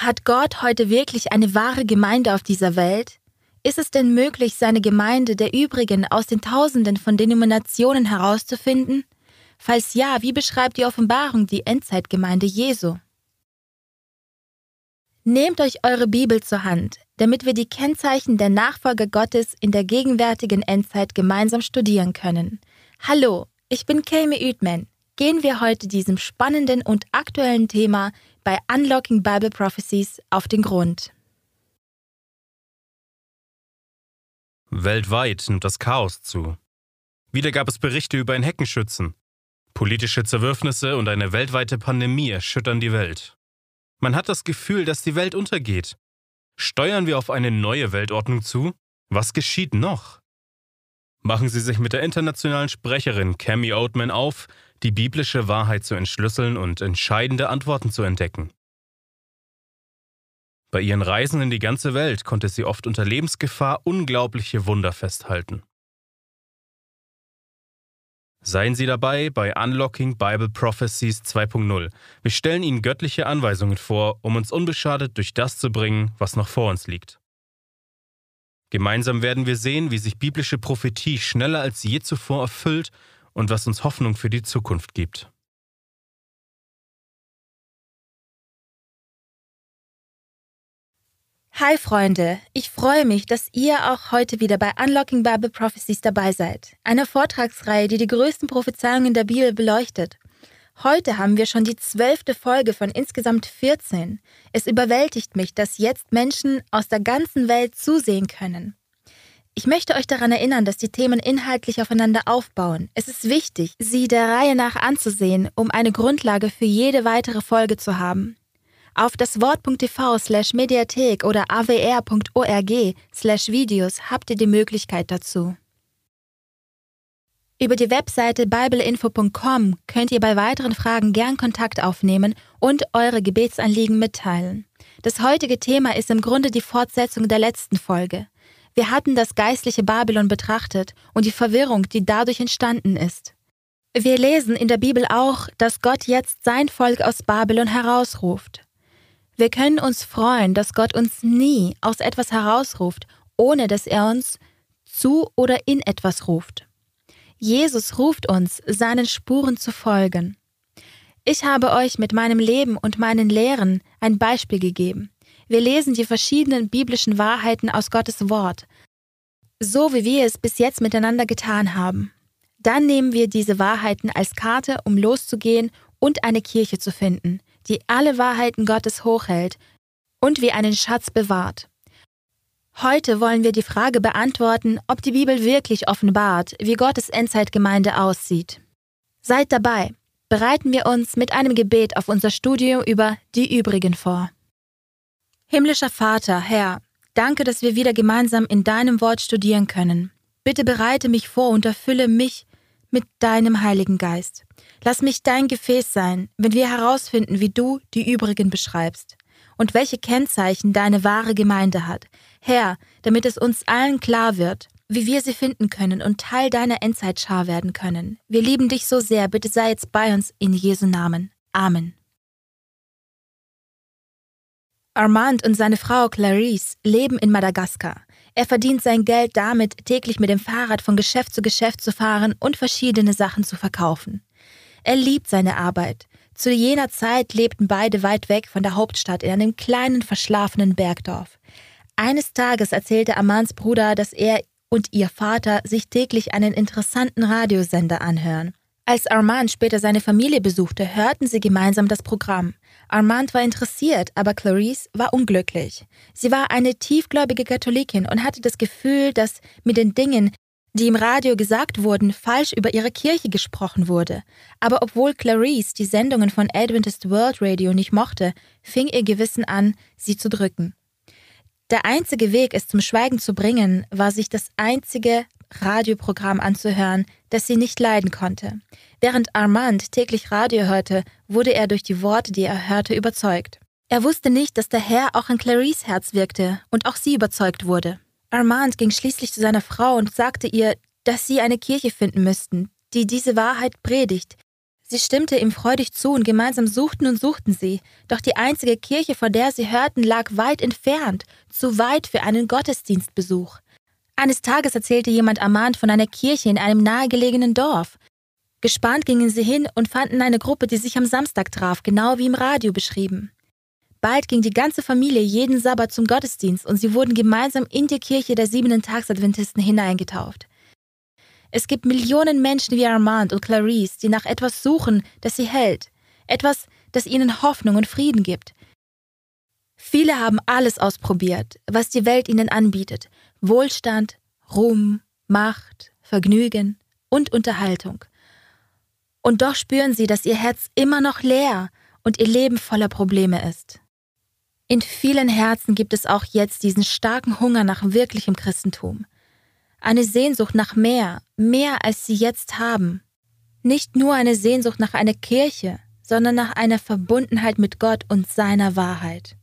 Hat Gott heute wirklich eine wahre Gemeinde auf dieser Welt? Ist es denn möglich, seine Gemeinde der übrigen aus den Tausenden von Denominationen herauszufinden? Falls ja, wie beschreibt die Offenbarung die Endzeitgemeinde Jesu? Nehmt euch eure Bibel zur Hand, damit wir die Kennzeichen der Nachfolger Gottes in der gegenwärtigen Endzeit gemeinsam studieren können. Hallo, ich bin Kame Uedman. Gehen wir heute diesem spannenden und aktuellen Thema bei Unlocking Bible Prophecies auf den Grund. Weltweit nimmt das Chaos zu. Wieder gab es Berichte über ein Heckenschützen. Politische Zerwürfnisse und eine weltweite Pandemie erschüttern die Welt. Man hat das Gefühl, dass die Welt untergeht. Steuern wir auf eine neue Weltordnung zu? Was geschieht noch? Machen Sie sich mit der internationalen Sprecherin Cami Oatman auf, die biblische Wahrheit zu entschlüsseln und entscheidende Antworten zu entdecken. Bei ihren Reisen in die ganze Welt konnte sie oft unter Lebensgefahr unglaubliche Wunder festhalten. Seien Sie dabei bei Unlocking Bible Prophecies 2.0. Wir stellen Ihnen göttliche Anweisungen vor, um uns unbeschadet durch das zu bringen, was noch vor uns liegt. Gemeinsam werden wir sehen, wie sich biblische Prophetie schneller als je zuvor erfüllt und was uns Hoffnung für die Zukunft gibt. Hi Freunde, ich freue mich, dass ihr auch heute wieder bei Unlocking Bible Prophecies dabei seid, einer Vortragsreihe, die die größten Prophezeiungen der Bibel beleuchtet. Heute haben wir schon die zwölfte Folge von insgesamt 14. Es überwältigt mich, dass jetzt Menschen aus der ganzen Welt zusehen können. Ich möchte euch daran erinnern, dass die Themen inhaltlich aufeinander aufbauen. Es ist wichtig, sie der Reihe nach anzusehen, um eine Grundlage für jede weitere Folge zu haben. Auf das Wort.tv slash Mediathek oder awr.org slash Videos habt ihr die Möglichkeit dazu. Über die Webseite bibleinfo.com könnt ihr bei weiteren Fragen gern Kontakt aufnehmen und eure Gebetsanliegen mitteilen. Das heutige Thema ist im Grunde die Fortsetzung der letzten Folge. Wir hatten das geistliche Babylon betrachtet und die Verwirrung, die dadurch entstanden ist. Wir lesen in der Bibel auch, dass Gott jetzt sein Volk aus Babylon herausruft. Wir können uns freuen, dass Gott uns nie aus etwas herausruft, ohne dass er uns zu oder in etwas ruft. Jesus ruft uns, seinen Spuren zu folgen. Ich habe euch mit meinem Leben und meinen Lehren ein Beispiel gegeben. Wir lesen die verschiedenen biblischen Wahrheiten aus Gottes Wort, so wie wir es bis jetzt miteinander getan haben. Dann nehmen wir diese Wahrheiten als Karte, um loszugehen und eine Kirche zu finden, die alle Wahrheiten Gottes hochhält und wie einen Schatz bewahrt. Heute wollen wir die Frage beantworten, ob die Bibel wirklich offenbart, wie Gottes Endzeitgemeinde aussieht. Seid dabei, bereiten wir uns mit einem Gebet auf unser Studio über die übrigen vor. Himmlischer Vater, Herr, danke, dass wir wieder gemeinsam in deinem Wort studieren können. Bitte bereite mich vor und erfülle mich mit deinem Heiligen Geist. Lass mich dein Gefäß sein, wenn wir herausfinden, wie du die übrigen beschreibst und welche Kennzeichen deine wahre Gemeinde hat. Herr, damit es uns allen klar wird, wie wir sie finden können und Teil deiner Endzeitschar werden können. Wir lieben dich so sehr, bitte sei jetzt bei uns in Jesu Namen. Amen. Armand und seine Frau Clarice leben in Madagaskar. Er verdient sein Geld damit, täglich mit dem Fahrrad von Geschäft zu Geschäft zu fahren und verschiedene Sachen zu verkaufen. Er liebt seine Arbeit. Zu jener Zeit lebten beide weit weg von der Hauptstadt in einem kleinen, verschlafenen Bergdorf. Eines Tages erzählte Amans Bruder, dass er und ihr Vater sich täglich einen interessanten Radiosender anhören. Als Armand später seine Familie besuchte, hörten sie gemeinsam das Programm. Armand war interessiert, aber Clarice war unglücklich. Sie war eine tiefgläubige Katholikin und hatte das Gefühl, dass mit den Dingen, die im Radio gesagt wurden, falsch über ihre Kirche gesprochen wurde. Aber obwohl Clarice die Sendungen von Adventist World Radio nicht mochte, fing ihr Gewissen an, sie zu drücken. Der einzige Weg, es zum Schweigen zu bringen, war sich das einzige Radioprogramm anzuhören, das sie nicht leiden konnte. Während Armand täglich Radio hörte, wurde er durch die Worte, die er hörte, überzeugt. Er wusste nicht, dass der Herr auch in Clarice Herz wirkte und auch sie überzeugt wurde. Armand ging schließlich zu seiner Frau und sagte ihr, dass sie eine Kirche finden müssten, die diese Wahrheit predigt. Sie stimmte ihm freudig zu und gemeinsam suchten und suchten sie, doch die einzige Kirche, von der sie hörten, lag weit entfernt, zu weit für einen Gottesdienstbesuch. Eines Tages erzählte jemand ermahnt von einer Kirche in einem nahegelegenen Dorf. Gespannt gingen sie hin und fanden eine Gruppe, die sich am Samstag traf, genau wie im Radio beschrieben. Bald ging die ganze Familie jeden Sabbat zum Gottesdienst und sie wurden gemeinsam in die Kirche der siebenten Tagsadventisten hineingetauft. Es gibt Millionen Menschen wie Armand und Clarice, die nach etwas suchen, das sie hält, etwas, das ihnen Hoffnung und Frieden gibt. Viele haben alles ausprobiert, was die Welt ihnen anbietet. Wohlstand, Ruhm, Macht, Vergnügen und Unterhaltung. Und doch spüren sie, dass ihr Herz immer noch leer und ihr Leben voller Probleme ist. In vielen Herzen gibt es auch jetzt diesen starken Hunger nach wirklichem Christentum eine Sehnsucht nach mehr, mehr als sie jetzt haben. Nicht nur eine Sehnsucht nach einer Kirche, sondern nach einer Verbundenheit mit Gott und seiner Wahrheit.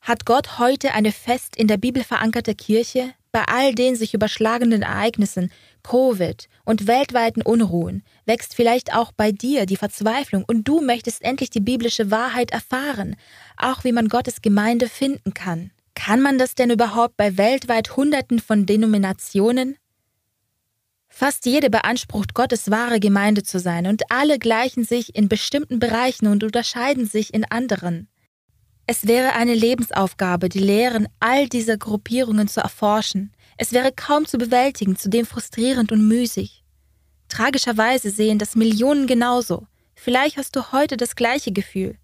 Hat Gott heute eine fest in der Bibel verankerte Kirche? Bei all den sich überschlagenden Ereignissen, Covid und weltweiten Unruhen wächst vielleicht auch bei dir die Verzweiflung und du möchtest endlich die biblische Wahrheit erfahren, auch wie man Gottes Gemeinde finden kann. Kann man das denn überhaupt bei weltweit Hunderten von Denominationen? Fast jede beansprucht, Gottes wahre Gemeinde zu sein, und alle gleichen sich in bestimmten Bereichen und unterscheiden sich in anderen. Es wäre eine Lebensaufgabe, die Lehren all dieser Gruppierungen zu erforschen. Es wäre kaum zu bewältigen, zudem frustrierend und müßig. Tragischerweise sehen das Millionen genauso. Vielleicht hast du heute das gleiche Gefühl.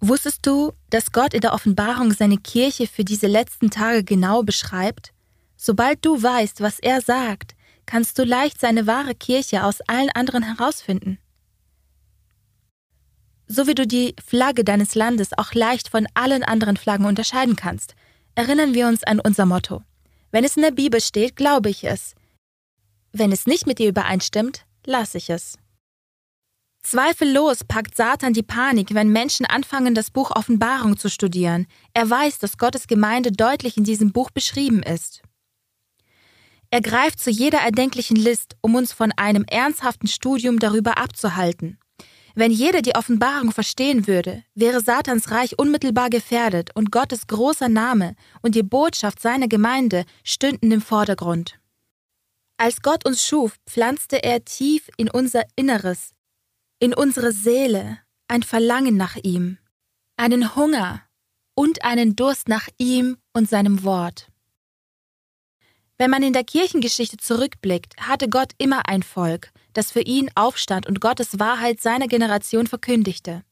Wusstest du, dass Gott in der Offenbarung seine Kirche für diese letzten Tage genau beschreibt? Sobald du weißt, was er sagt, kannst du leicht seine wahre Kirche aus allen anderen herausfinden. So wie du die Flagge deines Landes auch leicht von allen anderen Flaggen unterscheiden kannst, erinnern wir uns an unser Motto. Wenn es in der Bibel steht, glaube ich es. Wenn es nicht mit dir übereinstimmt, lasse ich es. Zweifellos packt Satan die Panik, wenn Menschen anfangen, das Buch Offenbarung zu studieren. Er weiß, dass Gottes Gemeinde deutlich in diesem Buch beschrieben ist. Er greift zu jeder erdenklichen List, um uns von einem ernsthaften Studium darüber abzuhalten. Wenn jeder die Offenbarung verstehen würde, wäre Satans Reich unmittelbar gefährdet und Gottes großer Name und die Botschaft seiner Gemeinde stünden im Vordergrund. Als Gott uns schuf, pflanzte er tief in unser Inneres in unsere Seele ein Verlangen nach ihm, einen Hunger und einen Durst nach ihm und seinem Wort. Wenn man in der Kirchengeschichte zurückblickt, hatte Gott immer ein Volk, das für ihn aufstand und Gottes Wahrheit seiner Generation verkündigte.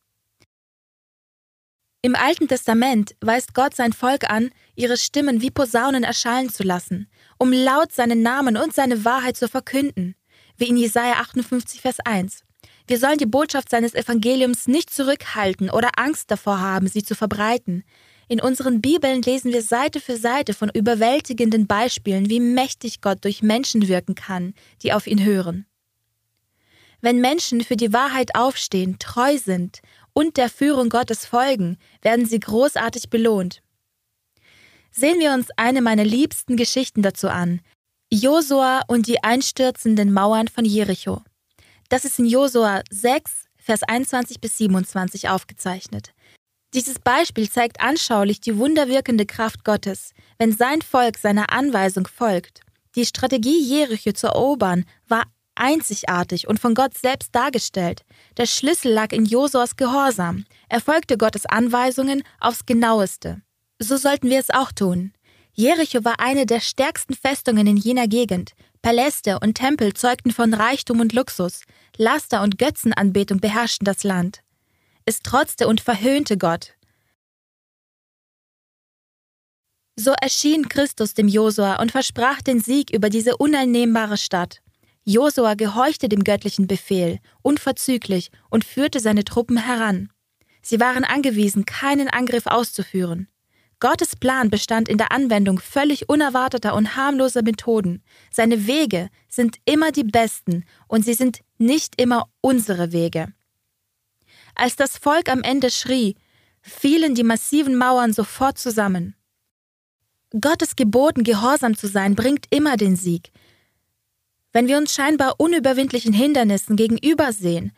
Im Alten Testament weist Gott sein Volk an, ihre Stimmen wie Posaunen erschallen zu lassen, um laut seinen Namen und seine Wahrheit zu verkünden, wie in Jesaja 58, Vers 1. Wir sollen die Botschaft seines Evangeliums nicht zurückhalten oder Angst davor haben, sie zu verbreiten. In unseren Bibeln lesen wir Seite für Seite von überwältigenden Beispielen, wie mächtig Gott durch Menschen wirken kann, die auf ihn hören. Wenn Menschen für die Wahrheit aufstehen, treu sind und der Führung Gottes folgen, werden sie großartig belohnt. Sehen wir uns eine meiner liebsten Geschichten dazu an. Josua und die einstürzenden Mauern von Jericho. Das ist in Josua 6, Vers 21 bis 27 aufgezeichnet. Dieses Beispiel zeigt anschaulich die wunderwirkende Kraft Gottes, wenn sein Volk seiner Anweisung folgt. Die Strategie, Jericho zu erobern, war einzigartig und von Gott selbst dargestellt. Der Schlüssel lag in Josuas Gehorsam. Er folgte Gottes Anweisungen aufs genaueste. So sollten wir es auch tun. Jericho war eine der stärksten Festungen in jener Gegend. Paläste und Tempel zeugten von Reichtum und Luxus. Laster und Götzenanbetung beherrschten das Land. Es trotzte und verhöhnte Gott. So erschien Christus dem Josua und versprach den Sieg über diese uneinnehmbare Stadt. Josua gehorchte dem göttlichen Befehl, unverzüglich, und führte seine Truppen heran. Sie waren angewiesen, keinen Angriff auszuführen. Gottes Plan bestand in der Anwendung völlig unerwarteter und harmloser Methoden. Seine Wege sind immer die besten und sie sind nicht immer unsere Wege. Als das Volk am Ende schrie, fielen die massiven Mauern sofort zusammen. Gottes geboten, gehorsam zu sein, bringt immer den Sieg. Wenn wir uns scheinbar unüberwindlichen Hindernissen gegenübersehen,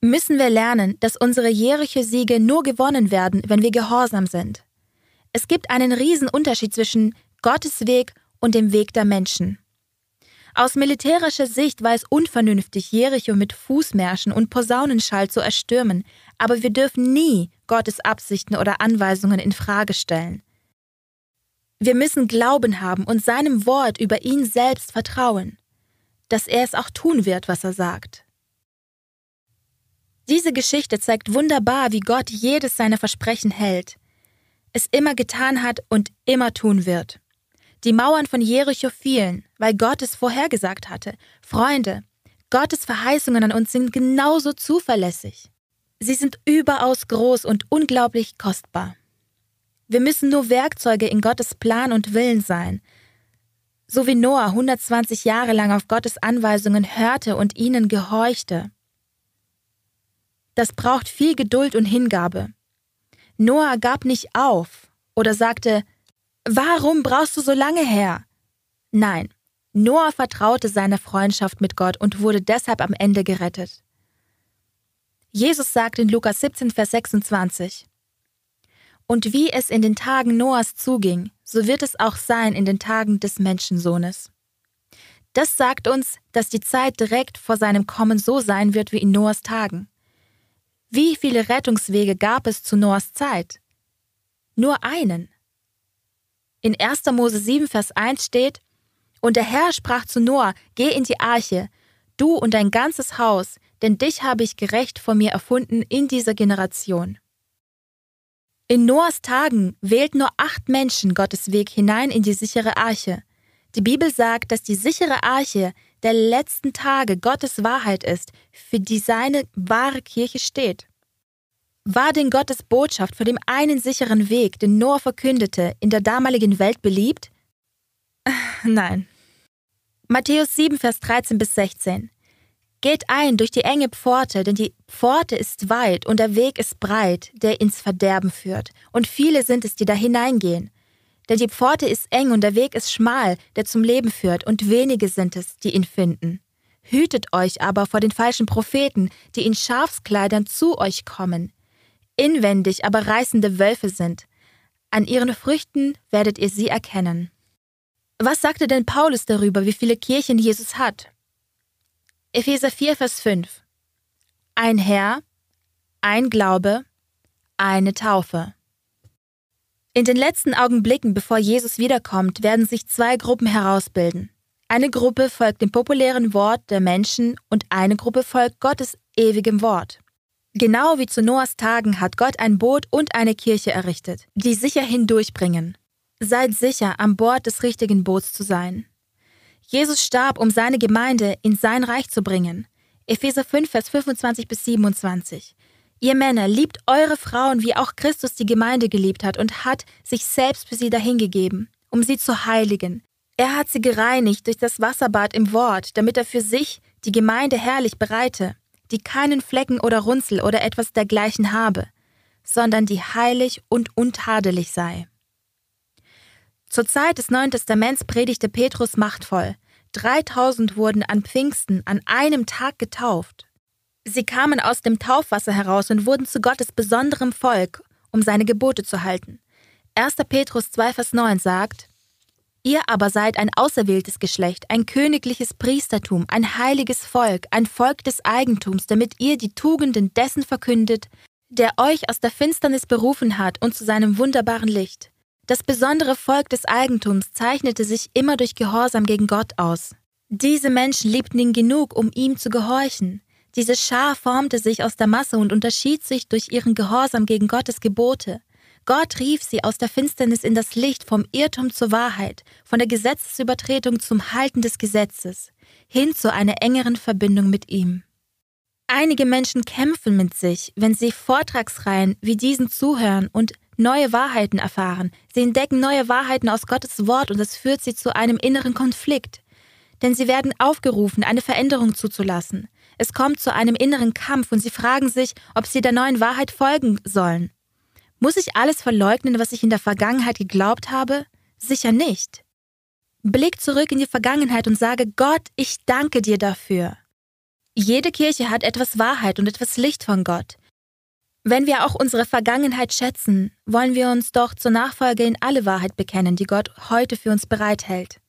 müssen wir lernen, dass unsere jährliche Siege nur gewonnen werden, wenn wir gehorsam sind. Es gibt einen riesen Unterschied zwischen Gottes Weg und dem Weg der Menschen. Aus militärischer Sicht war es unvernünftig, Jericho mit Fußmärschen und Posaunenschall zu erstürmen, aber wir dürfen nie Gottes Absichten oder Anweisungen in Frage stellen. Wir müssen Glauben haben und seinem Wort über ihn selbst vertrauen, dass er es auch tun wird, was er sagt. Diese Geschichte zeigt wunderbar, wie Gott jedes seiner Versprechen hält, es immer getan hat und immer tun wird. Die Mauern von Jericho fielen, weil Gott es vorhergesagt hatte. Freunde, Gottes Verheißungen an uns sind genauso zuverlässig. Sie sind überaus groß und unglaublich kostbar. Wir müssen nur Werkzeuge in Gottes Plan und Willen sein. So wie Noah 120 Jahre lang auf Gottes Anweisungen hörte und ihnen gehorchte. Das braucht viel Geduld und Hingabe. Noah gab nicht auf oder sagte, Warum brauchst du so lange her? Nein, Noah vertraute seiner Freundschaft mit Gott und wurde deshalb am Ende gerettet. Jesus sagt in Lukas 17, Vers 26, Und wie es in den Tagen Noahs zuging, so wird es auch sein in den Tagen des Menschensohnes. Das sagt uns, dass die Zeit direkt vor seinem Kommen so sein wird wie in Noahs Tagen. Wie viele Rettungswege gab es zu Noahs Zeit? Nur einen. In 1. Mose 7, Vers 1 steht, Und der Herr sprach zu Noah, Geh in die Arche, du und dein ganzes Haus, denn dich habe ich gerecht vor mir erfunden in dieser Generation. In Noahs Tagen wählten nur acht Menschen Gottes Weg hinein in die sichere Arche. Die Bibel sagt, dass die sichere Arche der letzten Tage Gottes Wahrheit ist, für die seine wahre Kirche steht. War denn Gottes Botschaft von dem einen sicheren Weg, den Noah verkündete, in der damaligen Welt beliebt? Nein. Matthäus 7, Vers 13 bis 16. Geht ein durch die enge Pforte, denn die Pforte ist weit und der Weg ist breit, der ins Verderben führt, und viele sind es, die da hineingehen. Denn die Pforte ist eng und der Weg ist schmal, der zum Leben führt, und wenige sind es, die ihn finden. Hütet euch aber vor den falschen Propheten, die in Schafskleidern zu euch kommen inwendig aber reißende Wölfe sind. An ihren Früchten werdet ihr sie erkennen. Was sagte denn Paulus darüber, wie viele Kirchen Jesus hat? Epheser 4, Vers 5. Ein Herr, ein Glaube, eine Taufe. In den letzten Augenblicken, bevor Jesus wiederkommt, werden sich zwei Gruppen herausbilden. Eine Gruppe folgt dem populären Wort der Menschen und eine Gruppe folgt Gottes ewigem Wort. Genau wie zu Noahs Tagen hat Gott ein Boot und eine Kirche errichtet, die sicher hindurchbringen. Seid sicher, an Bord des richtigen Boots zu sein. Jesus starb, um seine Gemeinde in sein Reich zu bringen. Epheser 5, Vers 25 bis 27. Ihr Männer, liebt eure Frauen, wie auch Christus die Gemeinde geliebt hat und hat sich selbst für sie dahingegeben, um sie zu heiligen. Er hat sie gereinigt durch das Wasserbad im Wort, damit er für sich die Gemeinde herrlich bereite die keinen Flecken oder Runzel oder etwas dergleichen habe, sondern die heilig und untadelig sei. Zur Zeit des Neuen Testaments predigte Petrus machtvoll. 3000 wurden an Pfingsten an einem Tag getauft. Sie kamen aus dem Taufwasser heraus und wurden zu Gottes besonderem Volk, um seine Gebote zu halten. 1. Petrus 2, Vers 9 sagt, Ihr aber seid ein auserwähltes Geschlecht, ein königliches Priestertum, ein heiliges Volk, ein Volk des Eigentums, damit ihr die Tugenden dessen verkündet, der euch aus der Finsternis berufen hat und zu seinem wunderbaren Licht. Das besondere Volk des Eigentums zeichnete sich immer durch Gehorsam gegen Gott aus. Diese Menschen liebten ihn genug, um ihm zu gehorchen. Diese Schar formte sich aus der Masse und unterschied sich durch ihren Gehorsam gegen Gottes Gebote. Gott rief sie aus der Finsternis in das Licht, vom Irrtum zur Wahrheit, von der Gesetzesübertretung zum Halten des Gesetzes, hin zu einer engeren Verbindung mit ihm. Einige Menschen kämpfen mit sich, wenn sie Vortragsreihen wie diesen zuhören und neue Wahrheiten erfahren. Sie entdecken neue Wahrheiten aus Gottes Wort und es führt sie zu einem inneren Konflikt. Denn sie werden aufgerufen, eine Veränderung zuzulassen. Es kommt zu einem inneren Kampf und sie fragen sich, ob sie der neuen Wahrheit folgen sollen. Muss ich alles verleugnen, was ich in der Vergangenheit geglaubt habe? Sicher nicht. Blick zurück in die Vergangenheit und sage, Gott, ich danke dir dafür. Jede Kirche hat etwas Wahrheit und etwas Licht von Gott. Wenn wir auch unsere Vergangenheit schätzen, wollen wir uns doch zur Nachfolge in alle Wahrheit bekennen, die Gott heute für uns bereithält.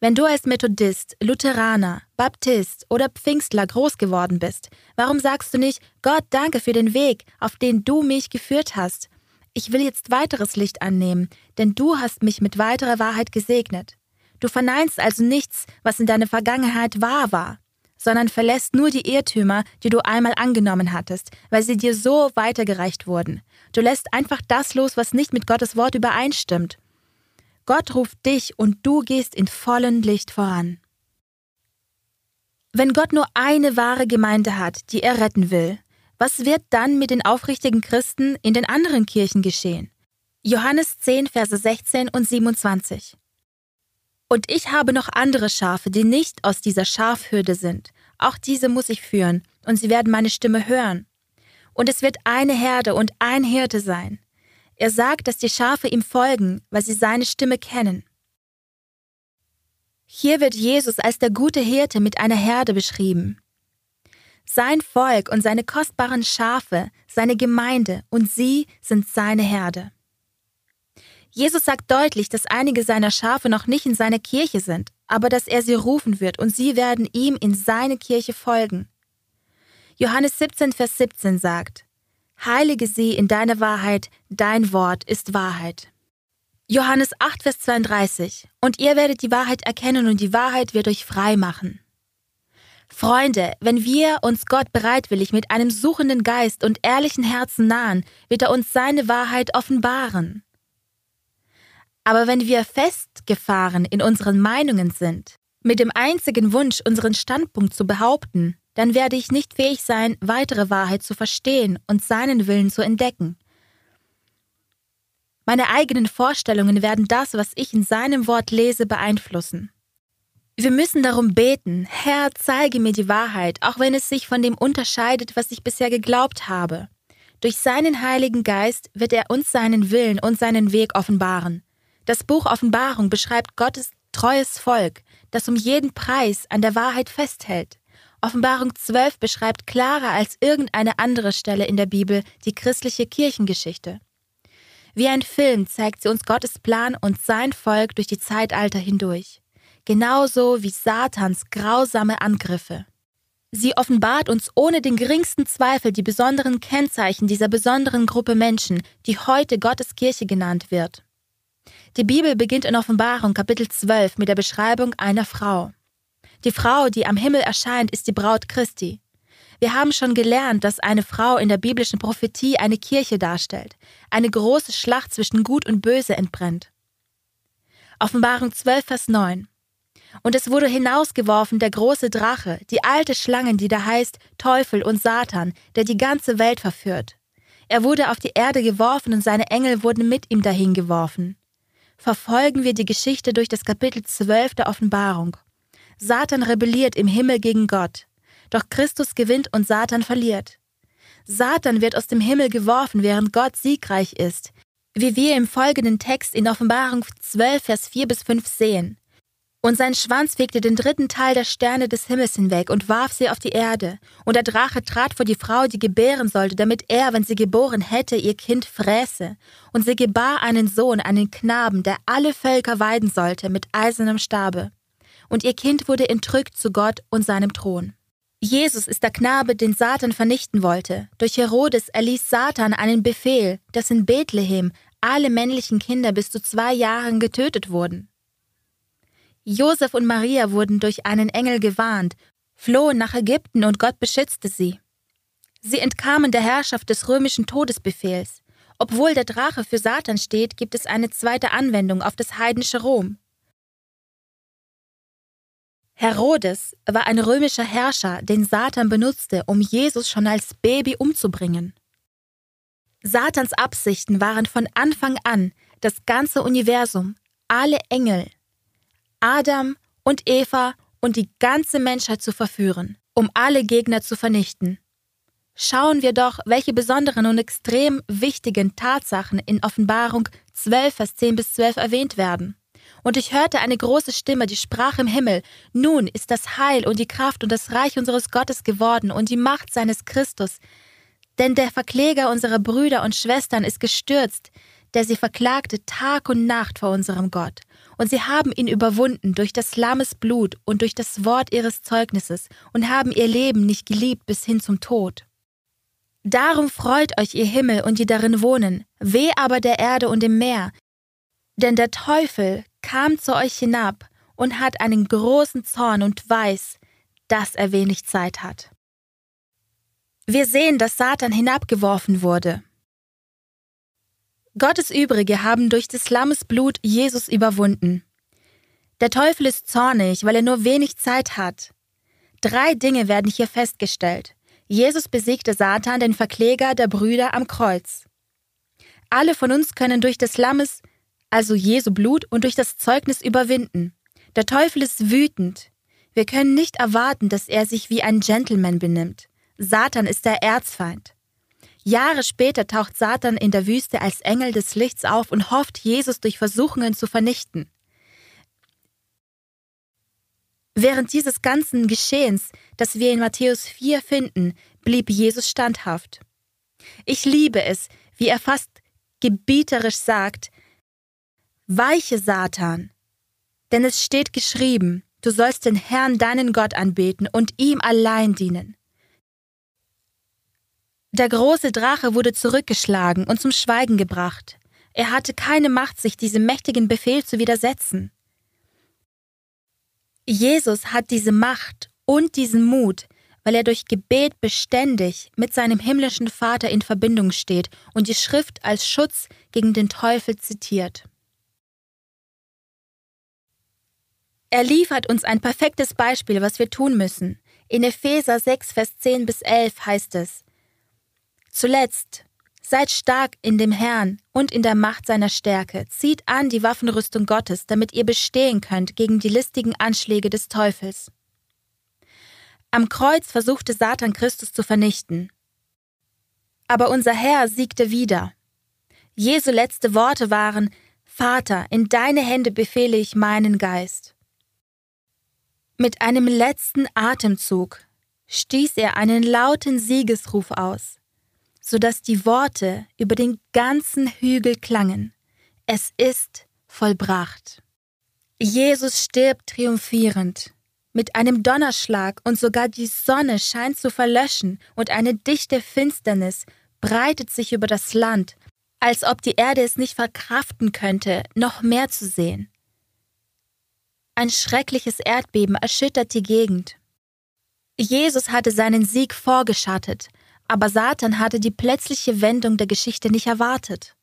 Wenn du als Methodist, Lutheraner, Baptist oder Pfingstler groß geworden bist, warum sagst du nicht, Gott, danke für den Weg, auf den du mich geführt hast? Ich will jetzt weiteres Licht annehmen, denn du hast mich mit weiterer Wahrheit gesegnet. Du verneinst also nichts, was in deiner Vergangenheit wahr war sondern verlässt nur die Irrtümer, die du einmal angenommen hattest, weil sie dir so weitergereicht wurden. Du lässt einfach das los, was nicht mit Gottes Wort übereinstimmt. Gott ruft dich und du gehst in vollem Licht voran. Wenn Gott nur eine wahre Gemeinde hat, die er retten will, was wird dann mit den aufrichtigen Christen in den anderen Kirchen geschehen? Johannes 10, Verse 16 und 27. Und ich habe noch andere Schafe, die nicht aus dieser Schafhürde sind. Auch diese muss ich führen, und sie werden meine Stimme hören. Und es wird eine Herde und ein Hirte sein. Er sagt, dass die Schafe ihm folgen, weil sie seine Stimme kennen. Hier wird Jesus als der gute Hirte mit einer Herde beschrieben. Sein Volk und seine kostbaren Schafe, seine Gemeinde und sie sind seine Herde. Jesus sagt deutlich, dass einige seiner Schafe noch nicht in seiner Kirche sind, aber dass er sie rufen wird und sie werden ihm in seine Kirche folgen. Johannes 17, Vers 17 sagt, Heilige sie in deiner Wahrheit, dein Wort ist Wahrheit. Johannes 8, Vers 32, und ihr werdet die Wahrheit erkennen und die Wahrheit wird euch frei machen. Freunde, wenn wir uns Gott bereitwillig mit einem suchenden Geist und ehrlichen Herzen nahen, wird er uns seine Wahrheit offenbaren. Aber wenn wir festgefahren in unseren Meinungen sind, mit dem einzigen Wunsch, unseren Standpunkt zu behaupten, dann werde ich nicht fähig sein, weitere Wahrheit zu verstehen und seinen Willen zu entdecken. Meine eigenen Vorstellungen werden das, was ich in seinem Wort lese, beeinflussen. Wir müssen darum beten, Herr, zeige mir die Wahrheit, auch wenn es sich von dem unterscheidet, was ich bisher geglaubt habe. Durch seinen Heiligen Geist wird er uns seinen Willen und seinen Weg offenbaren. Das Buch Offenbarung beschreibt Gottes treues Volk, das um jeden Preis an der Wahrheit festhält. Offenbarung 12 beschreibt klarer als irgendeine andere Stelle in der Bibel die christliche Kirchengeschichte. Wie ein Film zeigt sie uns Gottes Plan und sein Volk durch die Zeitalter hindurch. Genauso wie Satans grausame Angriffe. Sie offenbart uns ohne den geringsten Zweifel die besonderen Kennzeichen dieser besonderen Gruppe Menschen, die heute Gottes Kirche genannt wird. Die Bibel beginnt in Offenbarung Kapitel 12 mit der Beschreibung einer Frau. Die Frau, die am Himmel erscheint, ist die Braut Christi. Wir haben schon gelernt, dass eine Frau in der biblischen Prophetie eine Kirche darstellt, eine große Schlacht zwischen Gut und Böse entbrennt. Offenbarung 12, Vers 9. Und es wurde hinausgeworfen der große Drache, die alte Schlange, die da heißt Teufel und Satan, der die ganze Welt verführt. Er wurde auf die Erde geworfen und seine Engel wurden mit ihm dahin geworfen verfolgen wir die Geschichte durch das Kapitel 12 der Offenbarung. Satan rebelliert im Himmel gegen Gott, doch Christus gewinnt und Satan verliert. Satan wird aus dem Himmel geworfen, während Gott siegreich ist, wie wir im folgenden Text in Offenbarung 12, Vers 4 bis 5 sehen. Und sein Schwanz fegte den dritten Teil der Sterne des Himmels hinweg und warf sie auf die Erde. Und der Drache trat vor die Frau, die gebären sollte, damit er, wenn sie geboren hätte, ihr Kind fräße. Und sie gebar einen Sohn, einen Knaben, der alle Völker weiden sollte, mit eisernem Stabe. Und ihr Kind wurde entrückt zu Gott und seinem Thron. Jesus ist der Knabe, den Satan vernichten wollte. Durch Herodes erließ Satan einen Befehl, dass in Bethlehem alle männlichen Kinder bis zu zwei Jahren getötet wurden. Josef und Maria wurden durch einen Engel gewarnt, flohen nach Ägypten und Gott beschützte sie. Sie entkamen der Herrschaft des römischen Todesbefehls. Obwohl der Drache für Satan steht, gibt es eine zweite Anwendung auf das heidnische Rom. Herodes war ein römischer Herrscher, den Satan benutzte, um Jesus schon als Baby umzubringen. Satans Absichten waren von Anfang an, das ganze Universum, alle Engel, Adam und Eva und die ganze Menschheit zu verführen, um alle Gegner zu vernichten. Schauen wir doch, welche besonderen und extrem wichtigen Tatsachen in Offenbarung 12, Vers 10 bis 12 erwähnt werden. Und ich hörte eine große Stimme, die sprach im Himmel, nun ist das Heil und die Kraft und das Reich unseres Gottes geworden und die Macht seines Christus. Denn der Verkläger unserer Brüder und Schwestern ist gestürzt, der sie verklagte Tag und Nacht vor unserem Gott. Und sie haben ihn überwunden durch des Lammes Blut und durch das Wort ihres Zeugnisses und haben ihr Leben nicht geliebt bis hin zum Tod. Darum freut euch ihr Himmel und die darin wohnen, weh aber der Erde und dem Meer. Denn der Teufel kam zu euch hinab und hat einen großen Zorn und weiß, dass er wenig Zeit hat. Wir sehen, dass Satan hinabgeworfen wurde. Gottes Übrige haben durch des Lammes Blut Jesus überwunden. Der Teufel ist zornig, weil er nur wenig Zeit hat. Drei Dinge werden hier festgestellt. Jesus besiegte Satan, den Verkläger der Brüder, am Kreuz. Alle von uns können durch des Lammes, also Jesu Blut, und durch das Zeugnis überwinden. Der Teufel ist wütend. Wir können nicht erwarten, dass er sich wie ein Gentleman benimmt. Satan ist der Erzfeind. Jahre später taucht Satan in der Wüste als Engel des Lichts auf und hofft, Jesus durch Versuchungen zu vernichten. Während dieses ganzen Geschehens, das wir in Matthäus 4 finden, blieb Jesus standhaft. Ich liebe es, wie er fast gebieterisch sagt, Weiche Satan, denn es steht geschrieben, du sollst den Herrn deinen Gott anbeten und ihm allein dienen. Der große Drache wurde zurückgeschlagen und zum Schweigen gebracht. Er hatte keine Macht, sich diesem mächtigen Befehl zu widersetzen. Jesus hat diese Macht und diesen Mut, weil er durch Gebet beständig mit seinem himmlischen Vater in Verbindung steht und die Schrift als Schutz gegen den Teufel zitiert. Er liefert uns ein perfektes Beispiel, was wir tun müssen. In Epheser 6, Vers 10 bis 11 heißt es, Zuletzt, Seid stark in dem Herrn und in der Macht seiner Stärke. Zieht an die Waffenrüstung Gottes, damit ihr bestehen könnt gegen die listigen Anschläge des Teufels. Am Kreuz versuchte Satan Christus zu vernichten. Aber unser Herr siegte wieder. Jesu letzte Worte waren, Vater, in deine Hände befehle ich meinen Geist. Mit einem letzten Atemzug stieß er einen lauten Siegesruf aus sodass die Worte über den ganzen Hügel klangen. Es ist vollbracht. Jesus stirbt triumphierend. Mit einem Donnerschlag und sogar die Sonne scheint zu verlöschen und eine dichte Finsternis breitet sich über das Land, als ob die Erde es nicht verkraften könnte, noch mehr zu sehen. Ein schreckliches Erdbeben erschüttert die Gegend. Jesus hatte seinen Sieg vorgeschattet, aber Satan hatte die plötzliche Wendung der Geschichte nicht erwartet.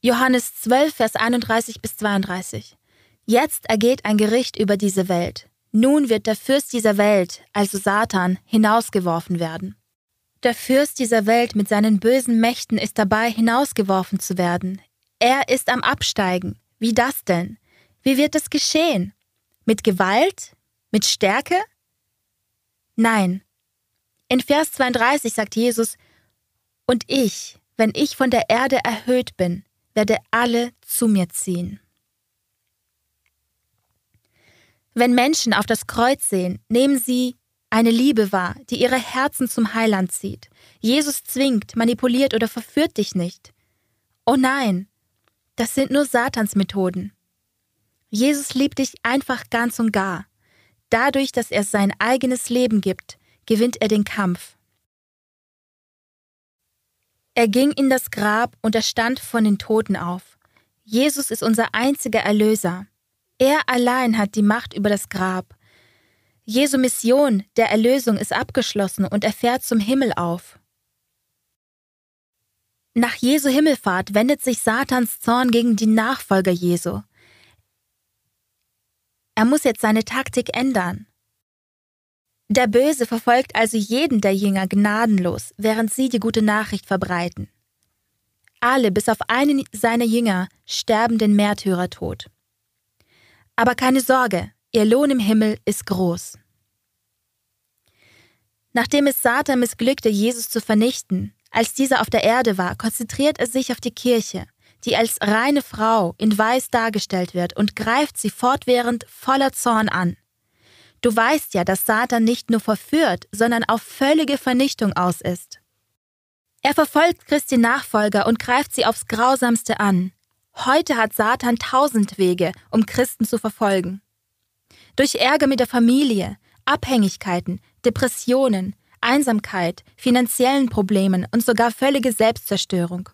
Johannes 12, Vers 31 bis 32. Jetzt ergeht ein Gericht über diese Welt. Nun wird der Fürst dieser Welt, also Satan, hinausgeworfen werden. Der Fürst dieser Welt mit seinen bösen Mächten ist dabei, hinausgeworfen zu werden. Er ist am Absteigen. Wie das denn? Wie wird es geschehen? Mit Gewalt? Mit Stärke? Nein, in Vers 32 sagt Jesus, Und ich, wenn ich von der Erde erhöht bin, werde alle zu mir ziehen. Wenn Menschen auf das Kreuz sehen, nehmen sie eine Liebe wahr, die ihre Herzen zum Heiland zieht. Jesus zwingt, manipuliert oder verführt dich nicht. Oh nein, das sind nur Satans Methoden. Jesus liebt dich einfach ganz und gar. Dadurch, dass er sein eigenes Leben gibt, gewinnt er den Kampf. Er ging in das Grab und er stand von den Toten auf. Jesus ist unser einziger Erlöser. Er allein hat die Macht über das Grab. Jesu Mission der Erlösung ist abgeschlossen und er fährt zum Himmel auf. Nach Jesu Himmelfahrt wendet sich Satans Zorn gegen die Nachfolger Jesu. Er muss jetzt seine Taktik ändern. Der Böse verfolgt also jeden der Jünger gnadenlos, während sie die gute Nachricht verbreiten. Alle, bis auf einen seiner Jünger, sterben den Märtyrertod. Aber keine Sorge, ihr Lohn im Himmel ist groß. Nachdem es Satan missglückte, Jesus zu vernichten, als dieser auf der Erde war, konzentriert er sich auf die Kirche, die als reine Frau in Weiß dargestellt wird und greift sie fortwährend voller Zorn an. Du weißt ja, dass Satan nicht nur verführt, sondern auf völlige Vernichtung aus ist. Er verfolgt Christi Nachfolger und greift sie aufs grausamste an. Heute hat Satan tausend Wege, um Christen zu verfolgen. Durch Ärger mit der Familie, Abhängigkeiten, Depressionen, Einsamkeit, finanziellen Problemen und sogar völlige Selbstzerstörung.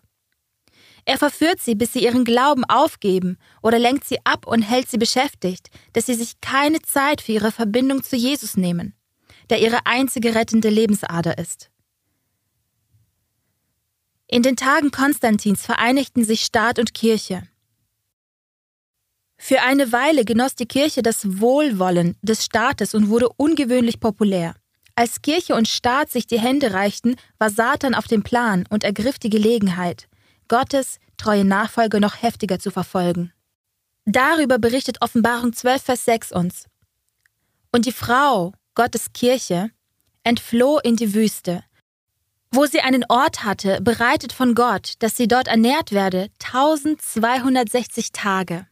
Er verführt sie, bis sie ihren Glauben aufgeben oder lenkt sie ab und hält sie beschäftigt, dass sie sich keine Zeit für ihre Verbindung zu Jesus nehmen, der ihre einzige rettende Lebensader ist. In den Tagen Konstantins vereinigten sich Staat und Kirche. Für eine Weile genoss die Kirche das Wohlwollen des Staates und wurde ungewöhnlich populär. Als Kirche und Staat sich die Hände reichten, war Satan auf dem Plan und ergriff die Gelegenheit, Gottes treue Nachfolge noch heftiger zu verfolgen. Darüber berichtet Offenbarung 12, Vers 6 uns. Und die Frau, Gottes Kirche, entfloh in die Wüste, wo sie einen Ort hatte, bereitet von Gott, dass sie dort ernährt werde, 1260 Tage.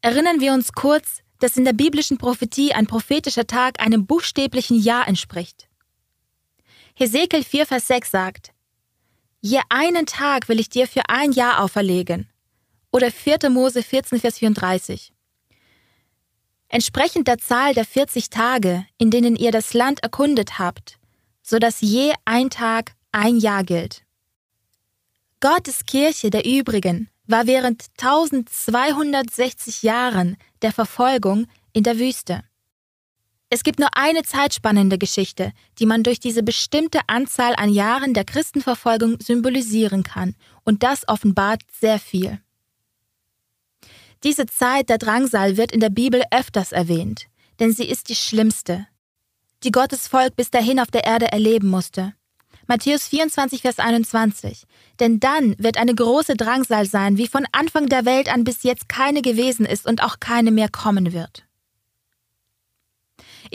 Erinnern wir uns kurz, dass in der biblischen Prophetie ein prophetischer Tag einem buchstäblichen Jahr entspricht. Hesekiel 4, Vers 6 sagt, Je einen Tag will ich dir für ein Jahr auferlegen. Oder 4. Mose 14, Vers 34. Entsprechend der Zahl der 40 Tage, in denen ihr das Land erkundet habt, so dass je ein Tag ein Jahr gilt. Gottes Kirche der übrigen war während 1260 Jahren der Verfolgung in der Wüste. Es gibt nur eine Zeitspanne in der Geschichte, die man durch diese bestimmte Anzahl an Jahren der Christenverfolgung symbolisieren kann, und das offenbart sehr viel. Diese Zeit der Drangsal wird in der Bibel öfters erwähnt, denn sie ist die schlimmste, die Gottes Volk bis dahin auf der Erde erleben musste. Matthäus 24, Vers 21. Denn dann wird eine große Drangsal sein, wie von Anfang der Welt an bis jetzt keine gewesen ist und auch keine mehr kommen wird.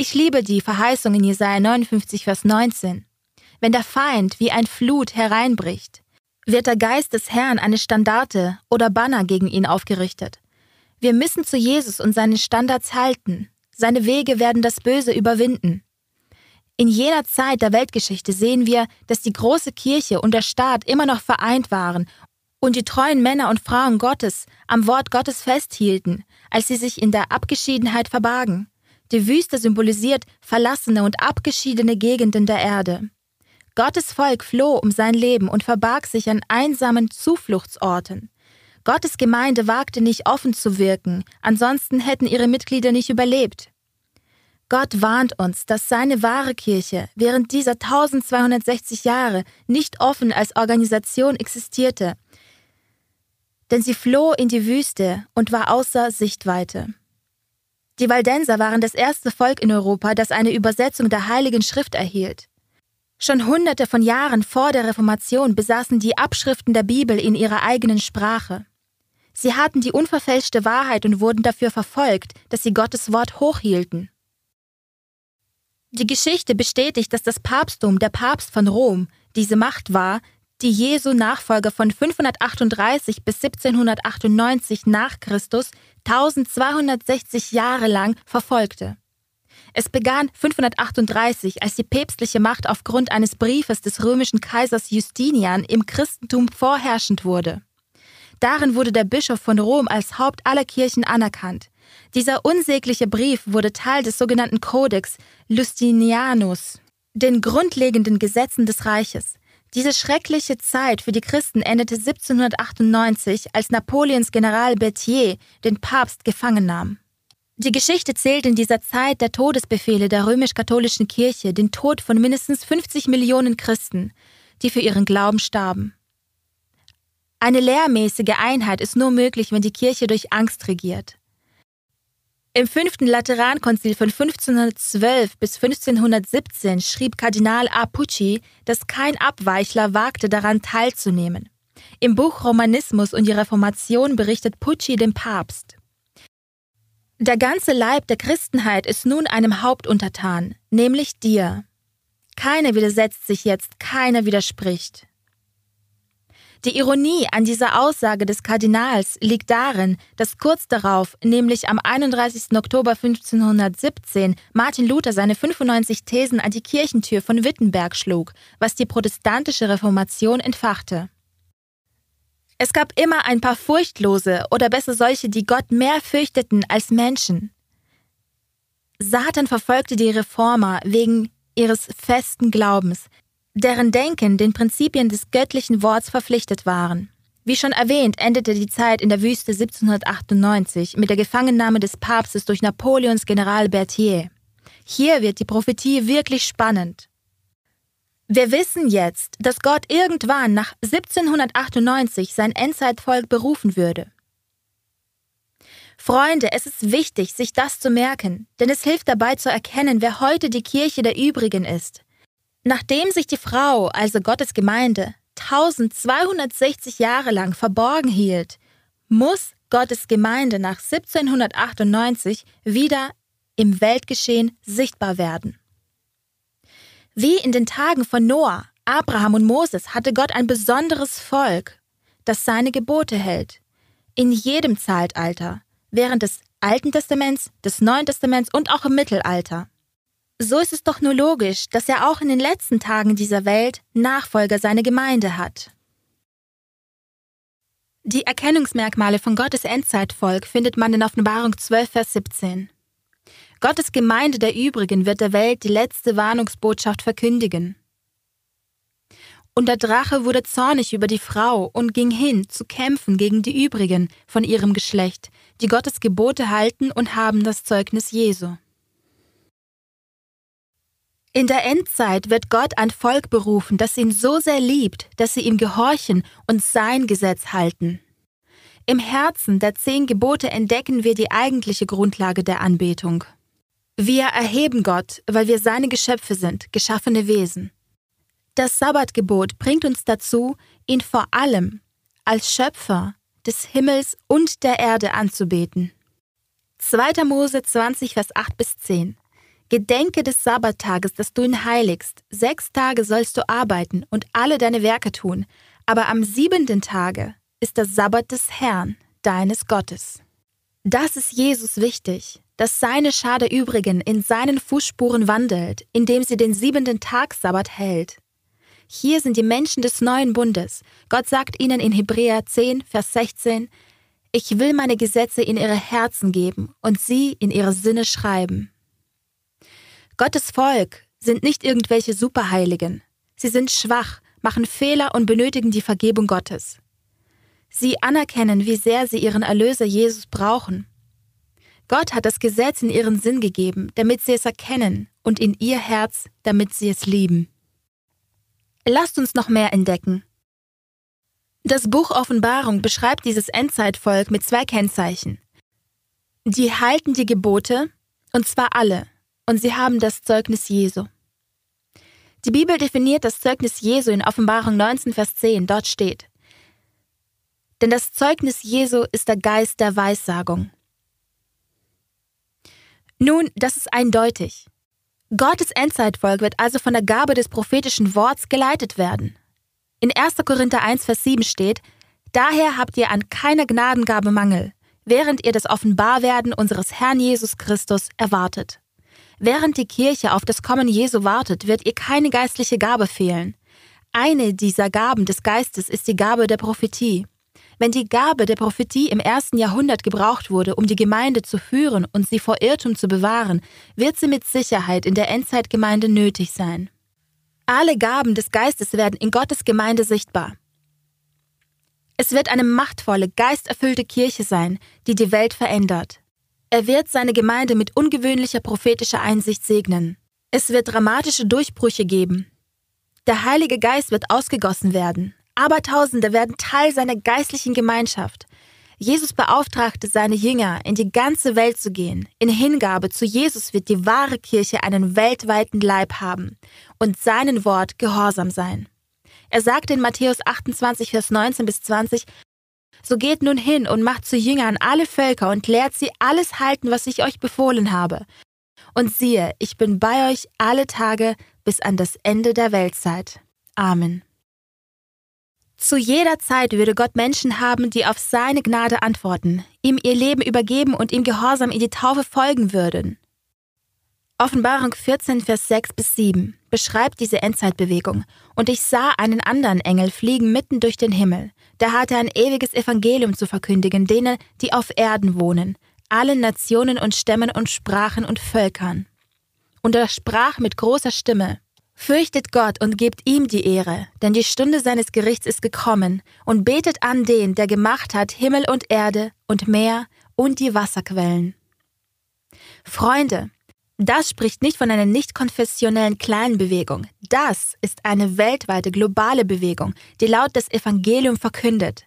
Ich liebe die Verheißung in Jesaja 59, Vers 19. Wenn der Feind wie ein Flut hereinbricht, wird der Geist des Herrn eine Standarte oder Banner gegen ihn aufgerichtet. Wir müssen zu Jesus und seinen Standards halten. Seine Wege werden das Böse überwinden. In jener Zeit der Weltgeschichte sehen wir, dass die große Kirche und der Staat immer noch vereint waren und die treuen Männer und Frauen Gottes am Wort Gottes festhielten, als sie sich in der Abgeschiedenheit verbargen. Die Wüste symbolisiert verlassene und abgeschiedene Gegenden der Erde. Gottes Volk floh um sein Leben und verbarg sich an einsamen Zufluchtsorten. Gottes Gemeinde wagte nicht offen zu wirken, ansonsten hätten ihre Mitglieder nicht überlebt. Gott warnt uns, dass seine wahre Kirche während dieser 1260 Jahre nicht offen als Organisation existierte, denn sie floh in die Wüste und war außer Sichtweite. Die Waldenser waren das erste Volk in Europa, das eine Übersetzung der Heiligen Schrift erhielt. Schon hunderte von Jahren vor der Reformation besaßen die Abschriften der Bibel in ihrer eigenen Sprache. Sie hatten die unverfälschte Wahrheit und wurden dafür verfolgt, dass sie Gottes Wort hochhielten. Die Geschichte bestätigt, dass das Papsttum der Papst von Rom diese Macht war, die Jesu Nachfolger von 538 bis 1798 nach Christus 1260 Jahre lang verfolgte. Es begann 538, als die päpstliche Macht aufgrund eines Briefes des römischen Kaisers Justinian im Christentum vorherrschend wurde. Darin wurde der Bischof von Rom als Haupt aller Kirchen anerkannt. Dieser unsägliche Brief wurde Teil des sogenannten Codex Justinianus, den grundlegenden Gesetzen des Reiches. Diese schreckliche Zeit für die Christen endete 1798, als Napoleons General Berthier den Papst gefangen nahm. Die Geschichte zählt in dieser Zeit der Todesbefehle der römisch-katholischen Kirche den Tod von mindestens 50 Millionen Christen, die für ihren Glauben starben. Eine lehrmäßige Einheit ist nur möglich, wenn die Kirche durch Angst regiert. Im fünften Laterankonzil von 1512 bis 1517 schrieb Kardinal A. Pucci, dass kein Abweichler wagte daran teilzunehmen. Im Buch Romanismus und die Reformation berichtet Pucci dem Papst. Der ganze Leib der Christenheit ist nun einem Haupt untertan, nämlich dir. Keiner widersetzt sich jetzt, keiner widerspricht. Die Ironie an dieser Aussage des Kardinals liegt darin, dass kurz darauf, nämlich am 31. Oktober 1517, Martin Luther seine 95 Thesen an die Kirchentür von Wittenberg schlug, was die protestantische Reformation entfachte. Es gab immer ein paar Furchtlose oder besser solche, die Gott mehr fürchteten als Menschen. Satan verfolgte die Reformer wegen ihres festen Glaubens, deren Denken den Prinzipien des göttlichen Worts verpflichtet waren. Wie schon erwähnt, endete die Zeit in der Wüste 1798 mit der Gefangennahme des Papstes durch Napoleons General Berthier. Hier wird die Prophetie wirklich spannend. Wir wissen jetzt, dass Gott irgendwann nach 1798 sein Endzeitvolk berufen würde. Freunde, es ist wichtig, sich das zu merken, denn es hilft dabei zu erkennen, wer heute die Kirche der übrigen ist. Nachdem sich die Frau, also Gottes Gemeinde, 1260 Jahre lang verborgen hielt, muss Gottes Gemeinde nach 1798 wieder im Weltgeschehen sichtbar werden. Wie in den Tagen von Noah, Abraham und Moses hatte Gott ein besonderes Volk, das seine Gebote hält. In jedem Zeitalter, während des Alten Testaments, des Neuen Testaments und auch im Mittelalter. So ist es doch nur logisch, dass er auch in den letzten Tagen dieser Welt Nachfolger seiner Gemeinde hat. Die Erkennungsmerkmale von Gottes Endzeitvolk findet man in Offenbarung 12, Vers 17. Gottes Gemeinde der übrigen wird der Welt die letzte Warnungsbotschaft verkündigen. Und der Drache wurde zornig über die Frau und ging hin, zu kämpfen gegen die übrigen von ihrem Geschlecht, die Gottes Gebote halten und haben das Zeugnis Jesu. In der Endzeit wird Gott ein Volk berufen, das ihn so sehr liebt, dass sie ihm gehorchen und sein Gesetz halten. Im Herzen der zehn Gebote entdecken wir die eigentliche Grundlage der Anbetung. Wir erheben Gott, weil wir seine Geschöpfe sind, geschaffene Wesen. Das Sabbatgebot bringt uns dazu, ihn vor allem als Schöpfer des Himmels und der Erde anzubeten. 2. Mose 20, Vers 8 bis 10 Gedenke des Sabbattages, dass du ihn heiligst. Sechs Tage sollst du arbeiten und alle deine Werke tun, aber am siebenten Tage ist der Sabbat des Herrn, deines Gottes. Das ist Jesus wichtig, dass seine Schar der übrigen in seinen Fußspuren wandelt, indem sie den siebenten Tag Sabbat hält. Hier sind die Menschen des neuen Bundes. Gott sagt ihnen in Hebräer 10, Vers 16, Ich will meine Gesetze in ihre Herzen geben und sie in ihre Sinne schreiben. Gottes Volk sind nicht irgendwelche Superheiligen. Sie sind schwach, machen Fehler und benötigen die Vergebung Gottes. Sie anerkennen, wie sehr sie ihren Erlöser Jesus brauchen. Gott hat das Gesetz in ihren Sinn gegeben, damit sie es erkennen, und in ihr Herz, damit sie es lieben. Lasst uns noch mehr entdecken. Das Buch Offenbarung beschreibt dieses Endzeitvolk mit zwei Kennzeichen. Die halten die Gebote, und zwar alle, und sie haben das Zeugnis Jesu. Die Bibel definiert das Zeugnis Jesu in Offenbarung 19, Vers 10. Dort steht, denn das Zeugnis Jesu ist der Geist der Weissagung. Nun, das ist eindeutig. Gottes Endzeitvolk wird also von der Gabe des prophetischen Worts geleitet werden. In 1. Korinther 1, Vers 7 steht, Daher habt ihr an keiner Gnadengabe Mangel, während ihr das Offenbarwerden unseres Herrn Jesus Christus erwartet. Während die Kirche auf das Kommen Jesu wartet, wird ihr keine geistliche Gabe fehlen. Eine dieser Gaben des Geistes ist die Gabe der Prophetie. Wenn die Gabe der Prophetie im ersten Jahrhundert gebraucht wurde, um die Gemeinde zu führen und sie vor Irrtum zu bewahren, wird sie mit Sicherheit in der Endzeitgemeinde nötig sein. Alle Gaben des Geistes werden in Gottes Gemeinde sichtbar. Es wird eine machtvolle, geisterfüllte Kirche sein, die die Welt verändert. Er wird seine Gemeinde mit ungewöhnlicher prophetischer Einsicht segnen. Es wird dramatische Durchbrüche geben. Der Heilige Geist wird ausgegossen werden. Abertausende werden Teil seiner geistlichen Gemeinschaft. Jesus beauftragte seine Jünger, in die ganze Welt zu gehen. In Hingabe zu Jesus wird die wahre Kirche einen weltweiten Leib haben und seinen Wort gehorsam sein. Er sagte in Matthäus 28, Vers 19 bis 20, so geht nun hin und macht zu Jüngern alle Völker und lehrt sie alles halten, was ich euch befohlen habe. Und siehe, ich bin bei euch alle Tage bis an das Ende der Weltzeit. Amen. Zu jeder Zeit würde Gott Menschen haben, die auf seine Gnade antworten, ihm ihr Leben übergeben und ihm gehorsam in die Taufe folgen würden. Offenbarung 14, Vers 6 bis 7 beschreibt diese Endzeitbewegung. Und ich sah einen anderen Engel fliegen mitten durch den Himmel. Der hatte ein ewiges Evangelium zu verkündigen, denen, die auf Erden wohnen, allen Nationen und Stämmen und Sprachen und Völkern. Und er sprach mit großer Stimme, Fürchtet Gott und gebt ihm die Ehre, denn die Stunde seines Gerichts ist gekommen, und betet an den, der gemacht hat Himmel und Erde und Meer und die Wasserquellen. Freunde, das spricht nicht von einer nicht konfessionellen kleinen Bewegung. Das ist eine weltweite globale Bewegung, die laut das Evangelium verkündet.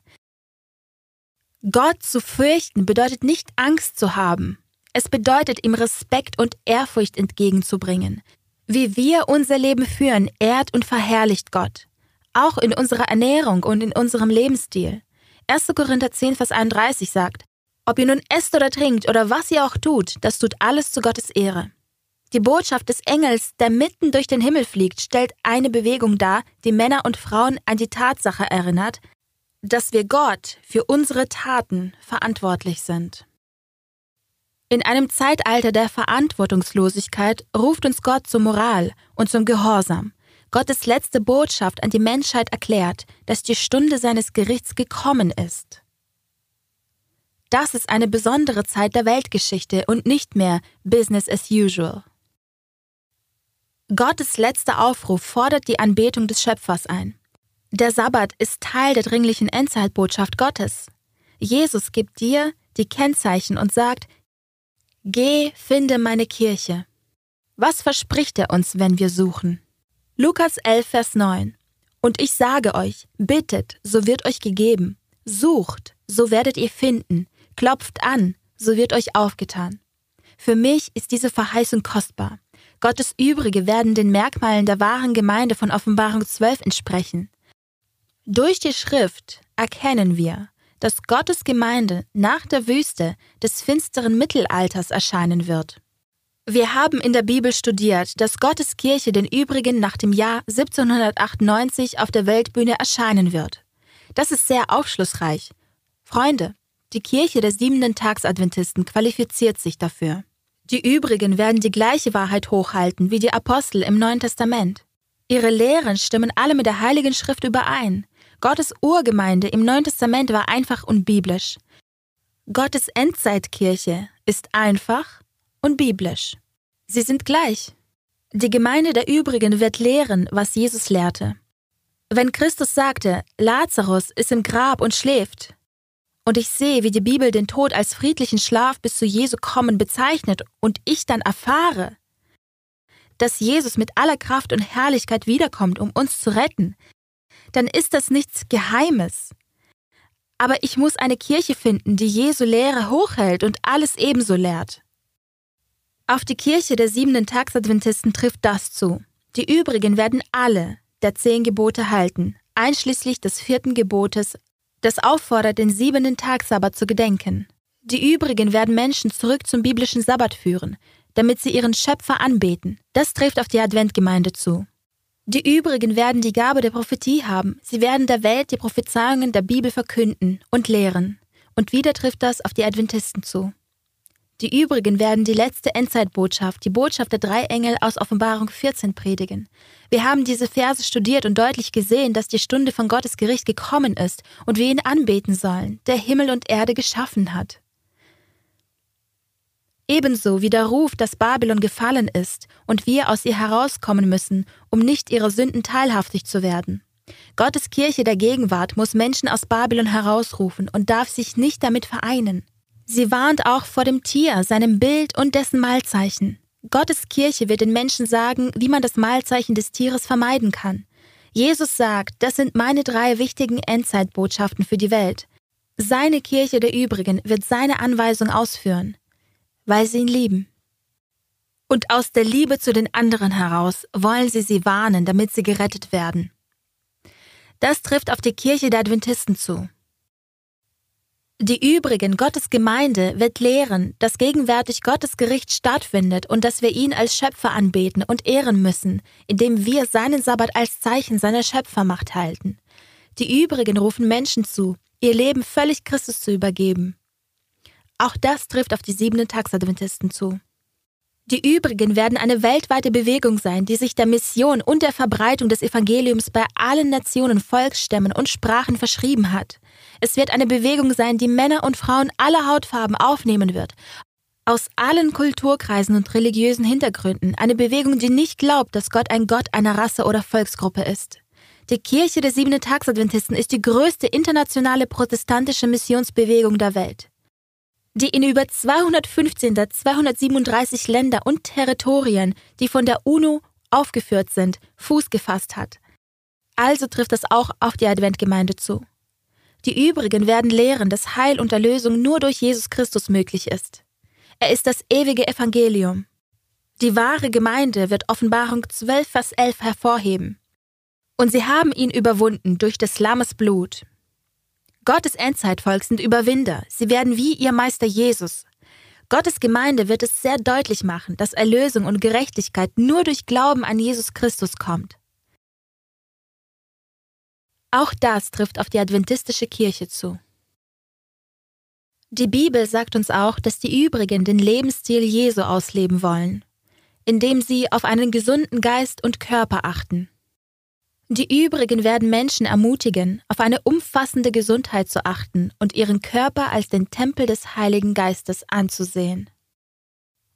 Gott zu fürchten bedeutet nicht Angst zu haben. Es bedeutet ihm Respekt und Ehrfurcht entgegenzubringen. Wie wir unser Leben führen, ehrt und verherrlicht Gott. Auch in unserer Ernährung und in unserem Lebensstil. 1. Korinther 10, Vers 31 sagt, ob ihr nun esst oder trinkt oder was ihr auch tut, das tut alles zu Gottes Ehre. Die Botschaft des Engels, der mitten durch den Himmel fliegt, stellt eine Bewegung dar, die Männer und Frauen an die Tatsache erinnert, dass wir Gott für unsere Taten verantwortlich sind. In einem Zeitalter der Verantwortungslosigkeit ruft uns Gott zur Moral und zum Gehorsam. Gottes letzte Botschaft an die Menschheit erklärt, dass die Stunde seines Gerichts gekommen ist. Das ist eine besondere Zeit der Weltgeschichte und nicht mehr Business as usual. Gottes letzter Aufruf fordert die Anbetung des Schöpfers ein. Der Sabbat ist Teil der dringlichen Endzeitbotschaft Gottes. Jesus gibt dir die Kennzeichen und sagt, Geh, finde meine Kirche. Was verspricht er uns, wenn wir suchen? Lukas 11, Vers 9. Und ich sage euch, bittet, so wird euch gegeben. Sucht, so werdet ihr finden. Klopft an, so wird euch aufgetan. Für mich ist diese Verheißung kostbar. Gottes Übrige werden den Merkmalen der wahren Gemeinde von Offenbarung 12 entsprechen. Durch die Schrift erkennen wir, dass Gottes Gemeinde nach der Wüste des finsteren Mittelalters erscheinen wird. Wir haben in der Bibel studiert, dass Gottes Kirche den Übrigen nach dem Jahr 1798 auf der Weltbühne erscheinen wird. Das ist sehr aufschlussreich. Freunde, die Kirche der siebenten Tagsadventisten qualifiziert sich dafür. Die übrigen werden die gleiche Wahrheit hochhalten wie die Apostel im Neuen Testament. Ihre Lehren stimmen alle mit der Heiligen Schrift überein. Gottes Urgemeinde im Neuen Testament war einfach und biblisch. Gottes Endzeitkirche ist einfach und biblisch. Sie sind gleich. Die Gemeinde der übrigen wird lehren, was Jesus lehrte. Wenn Christus sagte, Lazarus ist im Grab und schläft, und ich sehe, wie die Bibel den Tod als friedlichen Schlaf bis zu Jesu kommen bezeichnet und ich dann erfahre, dass Jesus mit aller Kraft und Herrlichkeit wiederkommt, um uns zu retten, dann ist das nichts Geheimes. Aber ich muss eine Kirche finden, die Jesu Lehre hochhält und alles ebenso lehrt. Auf die Kirche der siebenten Tagsadventisten trifft das zu. Die übrigen werden alle der zehn Gebote halten, einschließlich des vierten Gebotes das auffordert, den siebenten Tag Sabbat zu gedenken. Die übrigen werden Menschen zurück zum biblischen Sabbat führen, damit sie ihren Schöpfer anbeten. Das trifft auf die Adventgemeinde zu. Die übrigen werden die Gabe der Prophetie haben. Sie werden der Welt die Prophezeiungen der Bibel verkünden und lehren. Und wieder trifft das auf die Adventisten zu. Die übrigen werden die letzte Endzeitbotschaft, die Botschaft der drei Engel aus Offenbarung 14 predigen. Wir haben diese Verse studiert und deutlich gesehen, dass die Stunde von Gottes Gericht gekommen ist und wir ihn anbeten sollen, der Himmel und Erde geschaffen hat. Ebenso wie der Ruf, dass Babylon gefallen ist und wir aus ihr herauskommen müssen, um nicht ihrer Sünden teilhaftig zu werden. Gottes Kirche der Gegenwart muss Menschen aus Babylon herausrufen und darf sich nicht damit vereinen. Sie warnt auch vor dem Tier, seinem Bild und dessen Malzeichen. Gottes Kirche wird den Menschen sagen, wie man das Malzeichen des Tieres vermeiden kann. Jesus sagt, das sind meine drei wichtigen Endzeitbotschaften für die Welt. Seine Kirche der übrigen wird seine Anweisung ausführen, weil sie ihn lieben. Und aus der Liebe zu den anderen heraus wollen sie sie warnen, damit sie gerettet werden. Das trifft auf die Kirche der Adventisten zu. Die übrigen Gottes Gemeinde wird lehren, dass gegenwärtig Gottes Gericht stattfindet und dass wir ihn als Schöpfer anbeten und ehren müssen, indem wir seinen Sabbat als Zeichen seiner Schöpfermacht halten. Die übrigen rufen Menschen zu, ihr Leben völlig Christus zu übergeben. Auch das trifft auf die siebenten Taxadventisten zu. Die übrigen werden eine weltweite Bewegung sein, die sich der Mission und der Verbreitung des Evangeliums bei allen Nationen, Volksstämmen und Sprachen verschrieben hat. Es wird eine Bewegung sein, die Männer und Frauen aller Hautfarben aufnehmen wird, aus allen Kulturkreisen und religiösen Hintergründen, eine Bewegung, die nicht glaubt, dass Gott ein Gott einer Rasse oder Volksgruppe ist. Die Kirche der Siebenten Tagsadventisten ist die größte internationale protestantische Missionsbewegung der Welt die in über 215 der 237 Länder und Territorien, die von der UNO aufgeführt sind, Fuß gefasst hat. Also trifft das auch auf die Adventgemeinde zu. Die übrigen werden lehren, dass Heil und Erlösung nur durch Jesus Christus möglich ist. Er ist das ewige Evangelium. Die wahre Gemeinde wird Offenbarung 12, Vers 11 hervorheben. Und sie haben ihn überwunden durch des Lammes Blut, Gottes Endzeitvolk sind Überwinder. Sie werden wie ihr Meister Jesus. Gottes Gemeinde wird es sehr deutlich machen, dass Erlösung und Gerechtigkeit nur durch Glauben an Jesus Christus kommt. Auch das trifft auf die adventistische Kirche zu. Die Bibel sagt uns auch, dass die übrigen den Lebensstil Jesu ausleben wollen, indem sie auf einen gesunden Geist und Körper achten. Die übrigen werden Menschen ermutigen, auf eine umfassende Gesundheit zu achten und ihren Körper als den Tempel des Heiligen Geistes anzusehen.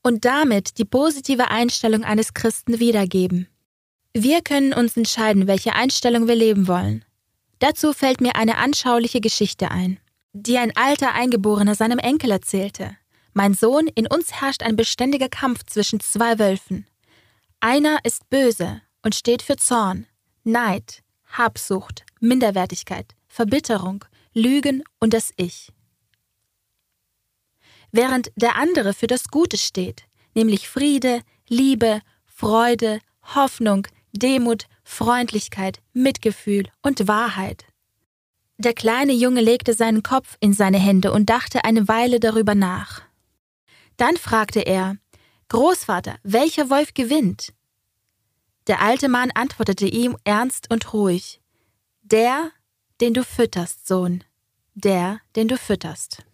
Und damit die positive Einstellung eines Christen wiedergeben. Wir können uns entscheiden, welche Einstellung wir leben wollen. Dazu fällt mir eine anschauliche Geschichte ein, die ein alter Eingeborener seinem Enkel erzählte. Mein Sohn, in uns herrscht ein beständiger Kampf zwischen zwei Wölfen. Einer ist böse und steht für Zorn, Neid, Habsucht, Minderwertigkeit, Verbitterung, Lügen und das Ich. Während der andere für das Gute steht, nämlich Friede, Liebe, Freude, Hoffnung, Demut, Freundlichkeit, Mitgefühl und Wahrheit. Der kleine Junge legte seinen Kopf in seine Hände und dachte eine Weile darüber nach. Dann fragte er Großvater, welcher Wolf gewinnt? Der alte Mann antwortete ihm ernst und ruhig Der, den du fütterst, Sohn, der, den du fütterst.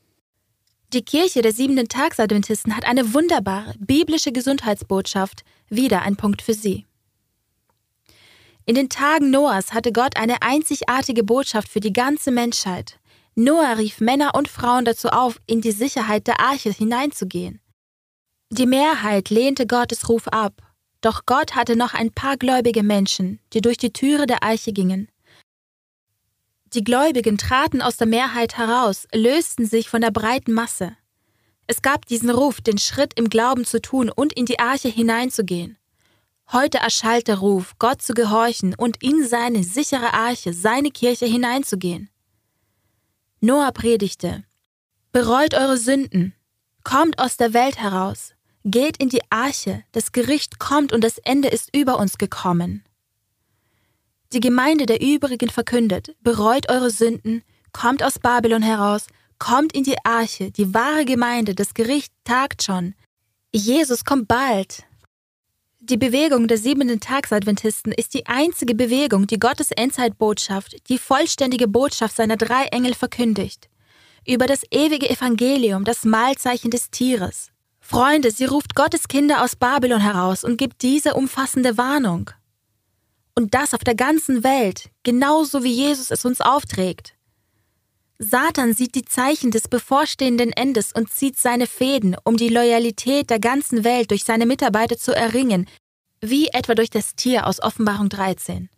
Die Kirche der siebenten Tagsadventisten hat eine wunderbare biblische Gesundheitsbotschaft, wieder ein Punkt für Sie. In den Tagen Noahs hatte Gott eine einzigartige Botschaft für die ganze Menschheit. Noah rief Männer und Frauen dazu auf, in die Sicherheit der Arche hineinzugehen. Die Mehrheit lehnte Gottes Ruf ab doch Gott hatte noch ein paar gläubige Menschen, die durch die Türe der Eiche gingen. Die Gläubigen traten aus der Mehrheit heraus, lösten sich von der breiten Masse. Es gab diesen Ruf, den Schritt im Glauben zu tun und in die Arche hineinzugehen. Heute erschallt der Ruf, Gott zu gehorchen und in seine sichere Arche, seine Kirche hineinzugehen. Noah predigte, Bereut eure Sünden, kommt aus der Welt heraus, Geht in die Arche, das Gericht kommt und das Ende ist über uns gekommen. Die Gemeinde der übrigen verkündet, bereut eure Sünden, kommt aus Babylon heraus, kommt in die Arche, die wahre Gemeinde, das Gericht tagt schon. Jesus kommt bald. Die Bewegung der siebenten Tagsadventisten ist die einzige Bewegung, die Gottes Endzeitbotschaft, die vollständige Botschaft seiner drei Engel verkündigt. Über das ewige Evangelium, das Mahlzeichen des Tieres. Freunde, sie ruft Gottes Kinder aus Babylon heraus und gibt diese umfassende Warnung. Und das auf der ganzen Welt, genauso wie Jesus es uns aufträgt. Satan sieht die Zeichen des bevorstehenden Endes und zieht seine Fäden, um die Loyalität der ganzen Welt durch seine Mitarbeiter zu erringen, wie etwa durch das Tier aus Offenbarung 13.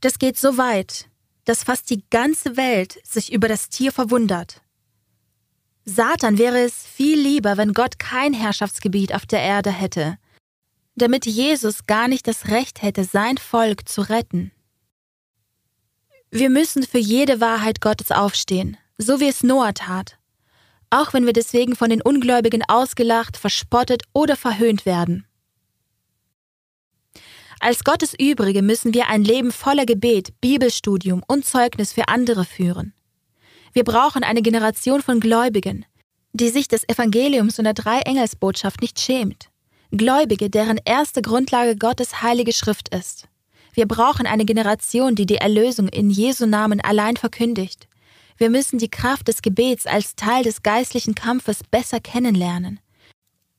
Das geht so weit, dass fast die ganze Welt sich über das Tier verwundert. Satan wäre es viel lieber, wenn Gott kein Herrschaftsgebiet auf der Erde hätte, damit Jesus gar nicht das Recht hätte, sein Volk zu retten. Wir müssen für jede Wahrheit Gottes aufstehen, so wie es Noah tat, auch wenn wir deswegen von den Ungläubigen ausgelacht, verspottet oder verhöhnt werden. Als Gottes Übrige müssen wir ein Leben voller Gebet, Bibelstudium und Zeugnis für andere führen. Wir brauchen eine Generation von Gläubigen, die sich des Evangeliums und der Drei-Engels-Botschaft nicht schämt. Gläubige, deren erste Grundlage Gottes heilige Schrift ist. Wir brauchen eine Generation, die die Erlösung in Jesu Namen allein verkündigt. Wir müssen die Kraft des Gebets als Teil des geistlichen Kampfes besser kennenlernen.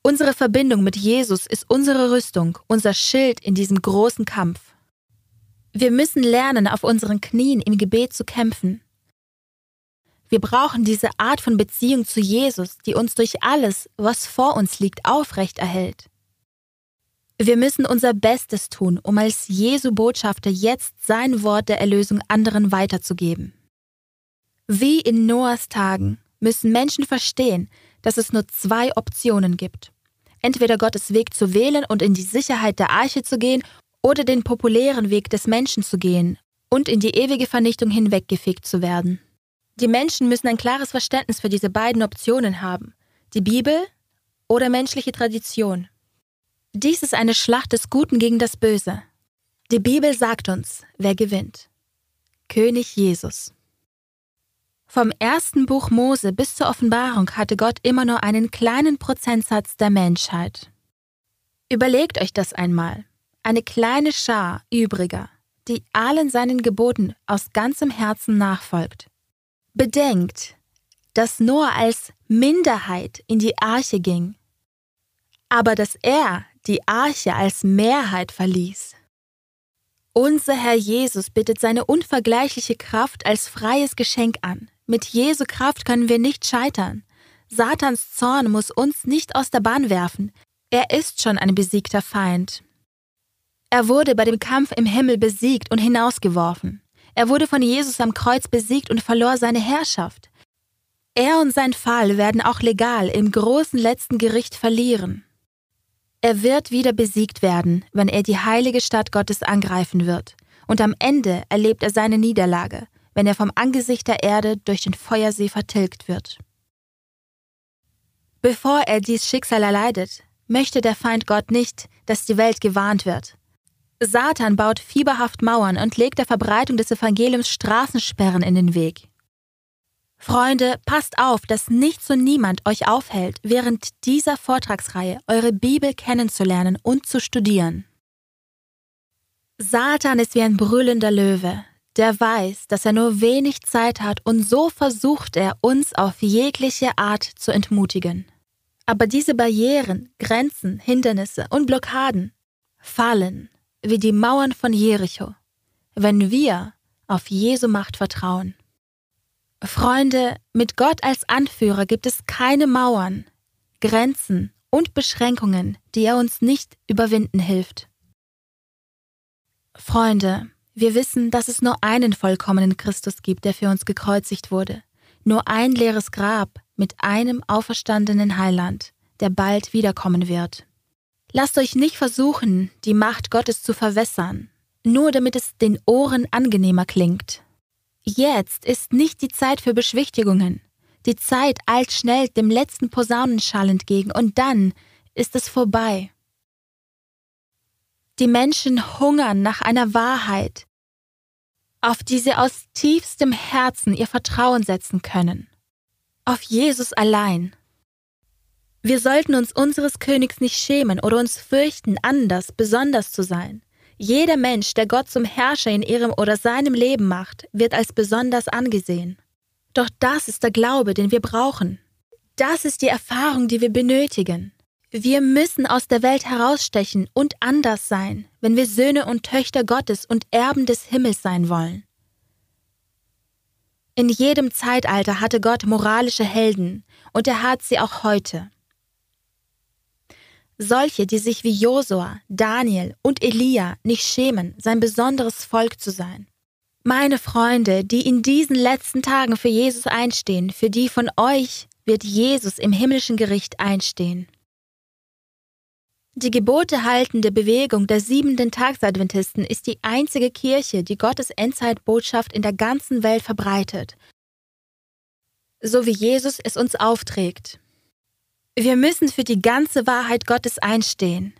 Unsere Verbindung mit Jesus ist unsere Rüstung, unser Schild in diesem großen Kampf. Wir müssen lernen, auf unseren Knien im Gebet zu kämpfen. Wir brauchen diese Art von Beziehung zu Jesus, die uns durch alles, was vor uns liegt, aufrecht erhält. Wir müssen unser Bestes tun, um als Jesu Botschafter jetzt sein Wort der Erlösung anderen weiterzugeben. Wie in Noahs Tagen müssen Menschen verstehen, dass es nur zwei Optionen gibt. Entweder Gottes Weg zu wählen und in die Sicherheit der Arche zu gehen oder den populären Weg des Menschen zu gehen und in die ewige Vernichtung hinweggefegt zu werden. Die Menschen müssen ein klares Verständnis für diese beiden Optionen haben. Die Bibel oder menschliche Tradition. Dies ist eine Schlacht des Guten gegen das Böse. Die Bibel sagt uns, wer gewinnt. König Jesus. Vom ersten Buch Mose bis zur Offenbarung hatte Gott immer nur einen kleinen Prozentsatz der Menschheit. Überlegt euch das einmal. Eine kleine Schar übriger, die allen seinen Geboten aus ganzem Herzen nachfolgt. Bedenkt, dass Noah als Minderheit in die Arche ging, aber dass er die Arche als Mehrheit verließ. Unser Herr Jesus bittet seine unvergleichliche Kraft als freies Geschenk an. Mit Jesu Kraft können wir nicht scheitern. Satans Zorn muss uns nicht aus der Bahn werfen. Er ist schon ein besiegter Feind. Er wurde bei dem Kampf im Himmel besiegt und hinausgeworfen. Er wurde von Jesus am Kreuz besiegt und verlor seine Herrschaft. Er und sein Fall werden auch legal im großen letzten Gericht verlieren. Er wird wieder besiegt werden, wenn er die heilige Stadt Gottes angreifen wird, und am Ende erlebt er seine Niederlage, wenn er vom Angesicht der Erde durch den Feuersee vertilgt wird. Bevor er dies Schicksal erleidet, möchte der Feind Gott nicht, dass die Welt gewarnt wird. Satan baut fieberhaft Mauern und legt der Verbreitung des Evangeliums Straßensperren in den Weg. Freunde, passt auf, dass nichts und niemand euch aufhält, während dieser Vortragsreihe eure Bibel kennenzulernen und zu studieren. Satan ist wie ein brüllender Löwe, der weiß, dass er nur wenig Zeit hat und so versucht er, uns auf jegliche Art zu entmutigen. Aber diese Barrieren, Grenzen, Hindernisse und Blockaden fallen wie die Mauern von Jericho, wenn wir auf Jesu Macht vertrauen. Freunde, mit Gott als Anführer gibt es keine Mauern, Grenzen und Beschränkungen, die er uns nicht überwinden hilft. Freunde, wir wissen, dass es nur einen vollkommenen Christus gibt, der für uns gekreuzigt wurde. Nur ein leeres Grab mit einem auferstandenen Heiland, der bald wiederkommen wird. Lasst euch nicht versuchen, die Macht Gottes zu verwässern, nur damit es den Ohren angenehmer klingt. Jetzt ist nicht die Zeit für Beschwichtigungen. Die Zeit eilt schnell dem letzten Posaunenschall entgegen und dann ist es vorbei. Die Menschen hungern nach einer Wahrheit, auf die sie aus tiefstem Herzen ihr Vertrauen setzen können. Auf Jesus allein. Wir sollten uns unseres Königs nicht schämen oder uns fürchten, anders, besonders zu sein. Jeder Mensch, der Gott zum Herrscher in ihrem oder seinem Leben macht, wird als besonders angesehen. Doch das ist der Glaube, den wir brauchen. Das ist die Erfahrung, die wir benötigen. Wir müssen aus der Welt herausstechen und anders sein, wenn wir Söhne und Töchter Gottes und Erben des Himmels sein wollen. In jedem Zeitalter hatte Gott moralische Helden, und er hat sie auch heute. Solche, die sich wie Josua, Daniel und Elia nicht schämen, sein besonderes Volk zu sein. Meine Freunde, die in diesen letzten Tagen für Jesus einstehen, für die von euch wird Jesus im himmlischen Gericht einstehen. Die Gebote haltende Bewegung der siebenten Tagsadventisten ist die einzige Kirche, die Gottes Endzeitbotschaft in der ganzen Welt verbreitet, so wie Jesus es uns aufträgt. Wir müssen für die ganze Wahrheit Gottes einstehen.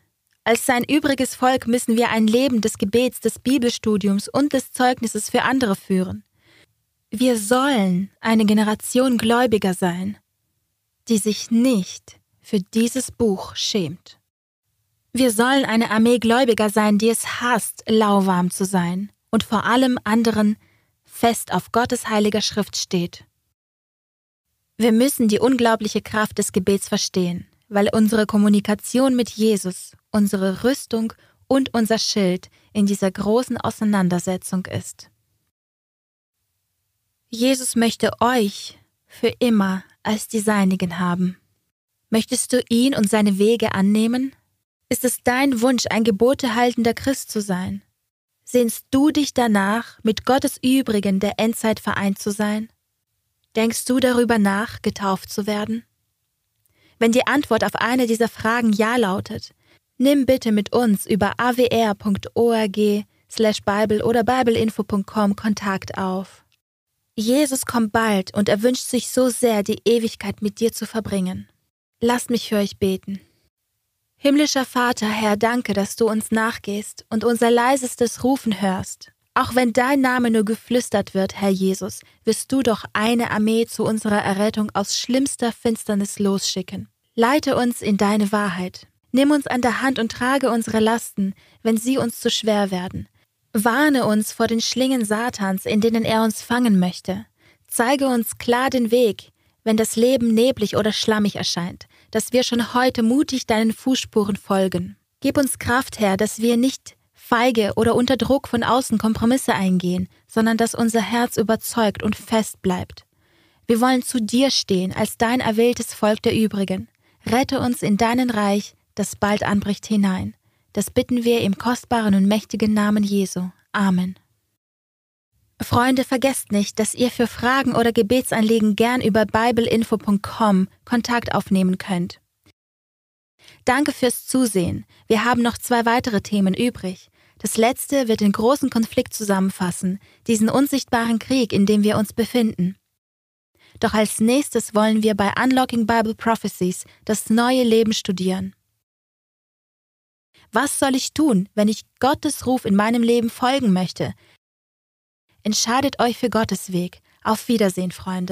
Als sein übriges Volk müssen wir ein Leben des Gebets, des Bibelstudiums und des Zeugnisses für andere führen. Wir sollen eine Generation Gläubiger sein, die sich nicht für dieses Buch schämt. Wir sollen eine Armee Gläubiger sein, die es hasst, lauwarm zu sein und vor allem anderen fest auf Gottes heiliger Schrift steht. Wir müssen die unglaubliche Kraft des Gebets verstehen, weil unsere Kommunikation mit Jesus unsere Rüstung und unser Schild in dieser großen Auseinandersetzung ist. Jesus möchte euch für immer als die Seinigen haben. Möchtest du ihn und seine Wege annehmen? Ist es dein Wunsch, ein gebotehaltender Christ zu sein? Sehnst du dich danach, mit Gottes Übrigen der Endzeit vereint zu sein? Denkst du darüber nach, getauft zu werden? Wenn die Antwort auf eine dieser Fragen Ja lautet, nimm bitte mit uns über awr.org slash Bible oder bibleinfo.com Kontakt auf. Jesus kommt bald und er wünscht sich so sehr, die Ewigkeit mit dir zu verbringen. Lasst mich für euch beten. Himmlischer Vater, Herr, danke, dass du uns nachgehst und unser leisestes Rufen hörst. Auch wenn dein Name nur geflüstert wird, Herr Jesus, wirst du doch eine Armee zu unserer Errettung aus schlimmster Finsternis losschicken. Leite uns in deine Wahrheit. Nimm uns an der Hand und trage unsere Lasten, wenn sie uns zu schwer werden. Warne uns vor den Schlingen Satans, in denen er uns fangen möchte. Zeige uns klar den Weg, wenn das Leben neblig oder schlammig erscheint, dass wir schon heute mutig deinen Fußspuren folgen. Gib uns Kraft, Herr, dass wir nicht feige oder unter Druck von außen Kompromisse eingehen, sondern dass unser Herz überzeugt und fest bleibt. Wir wollen zu dir stehen als dein erwähltes Volk der übrigen. Rette uns in deinen Reich, das bald anbricht, hinein. Das bitten wir im kostbaren und mächtigen Namen Jesu. Amen. Freunde, vergesst nicht, dass ihr für Fragen oder Gebetsanliegen gern über bibleinfo.com Kontakt aufnehmen könnt. Danke fürs Zusehen. Wir haben noch zwei weitere Themen übrig. Das letzte wird den großen Konflikt zusammenfassen, diesen unsichtbaren Krieg, in dem wir uns befinden. Doch als nächstes wollen wir bei Unlocking Bible Prophecies das neue Leben studieren. Was soll ich tun, wenn ich Gottes Ruf in meinem Leben folgen möchte? Entscheidet euch für Gottes Weg. Auf Wiedersehen, Freunde.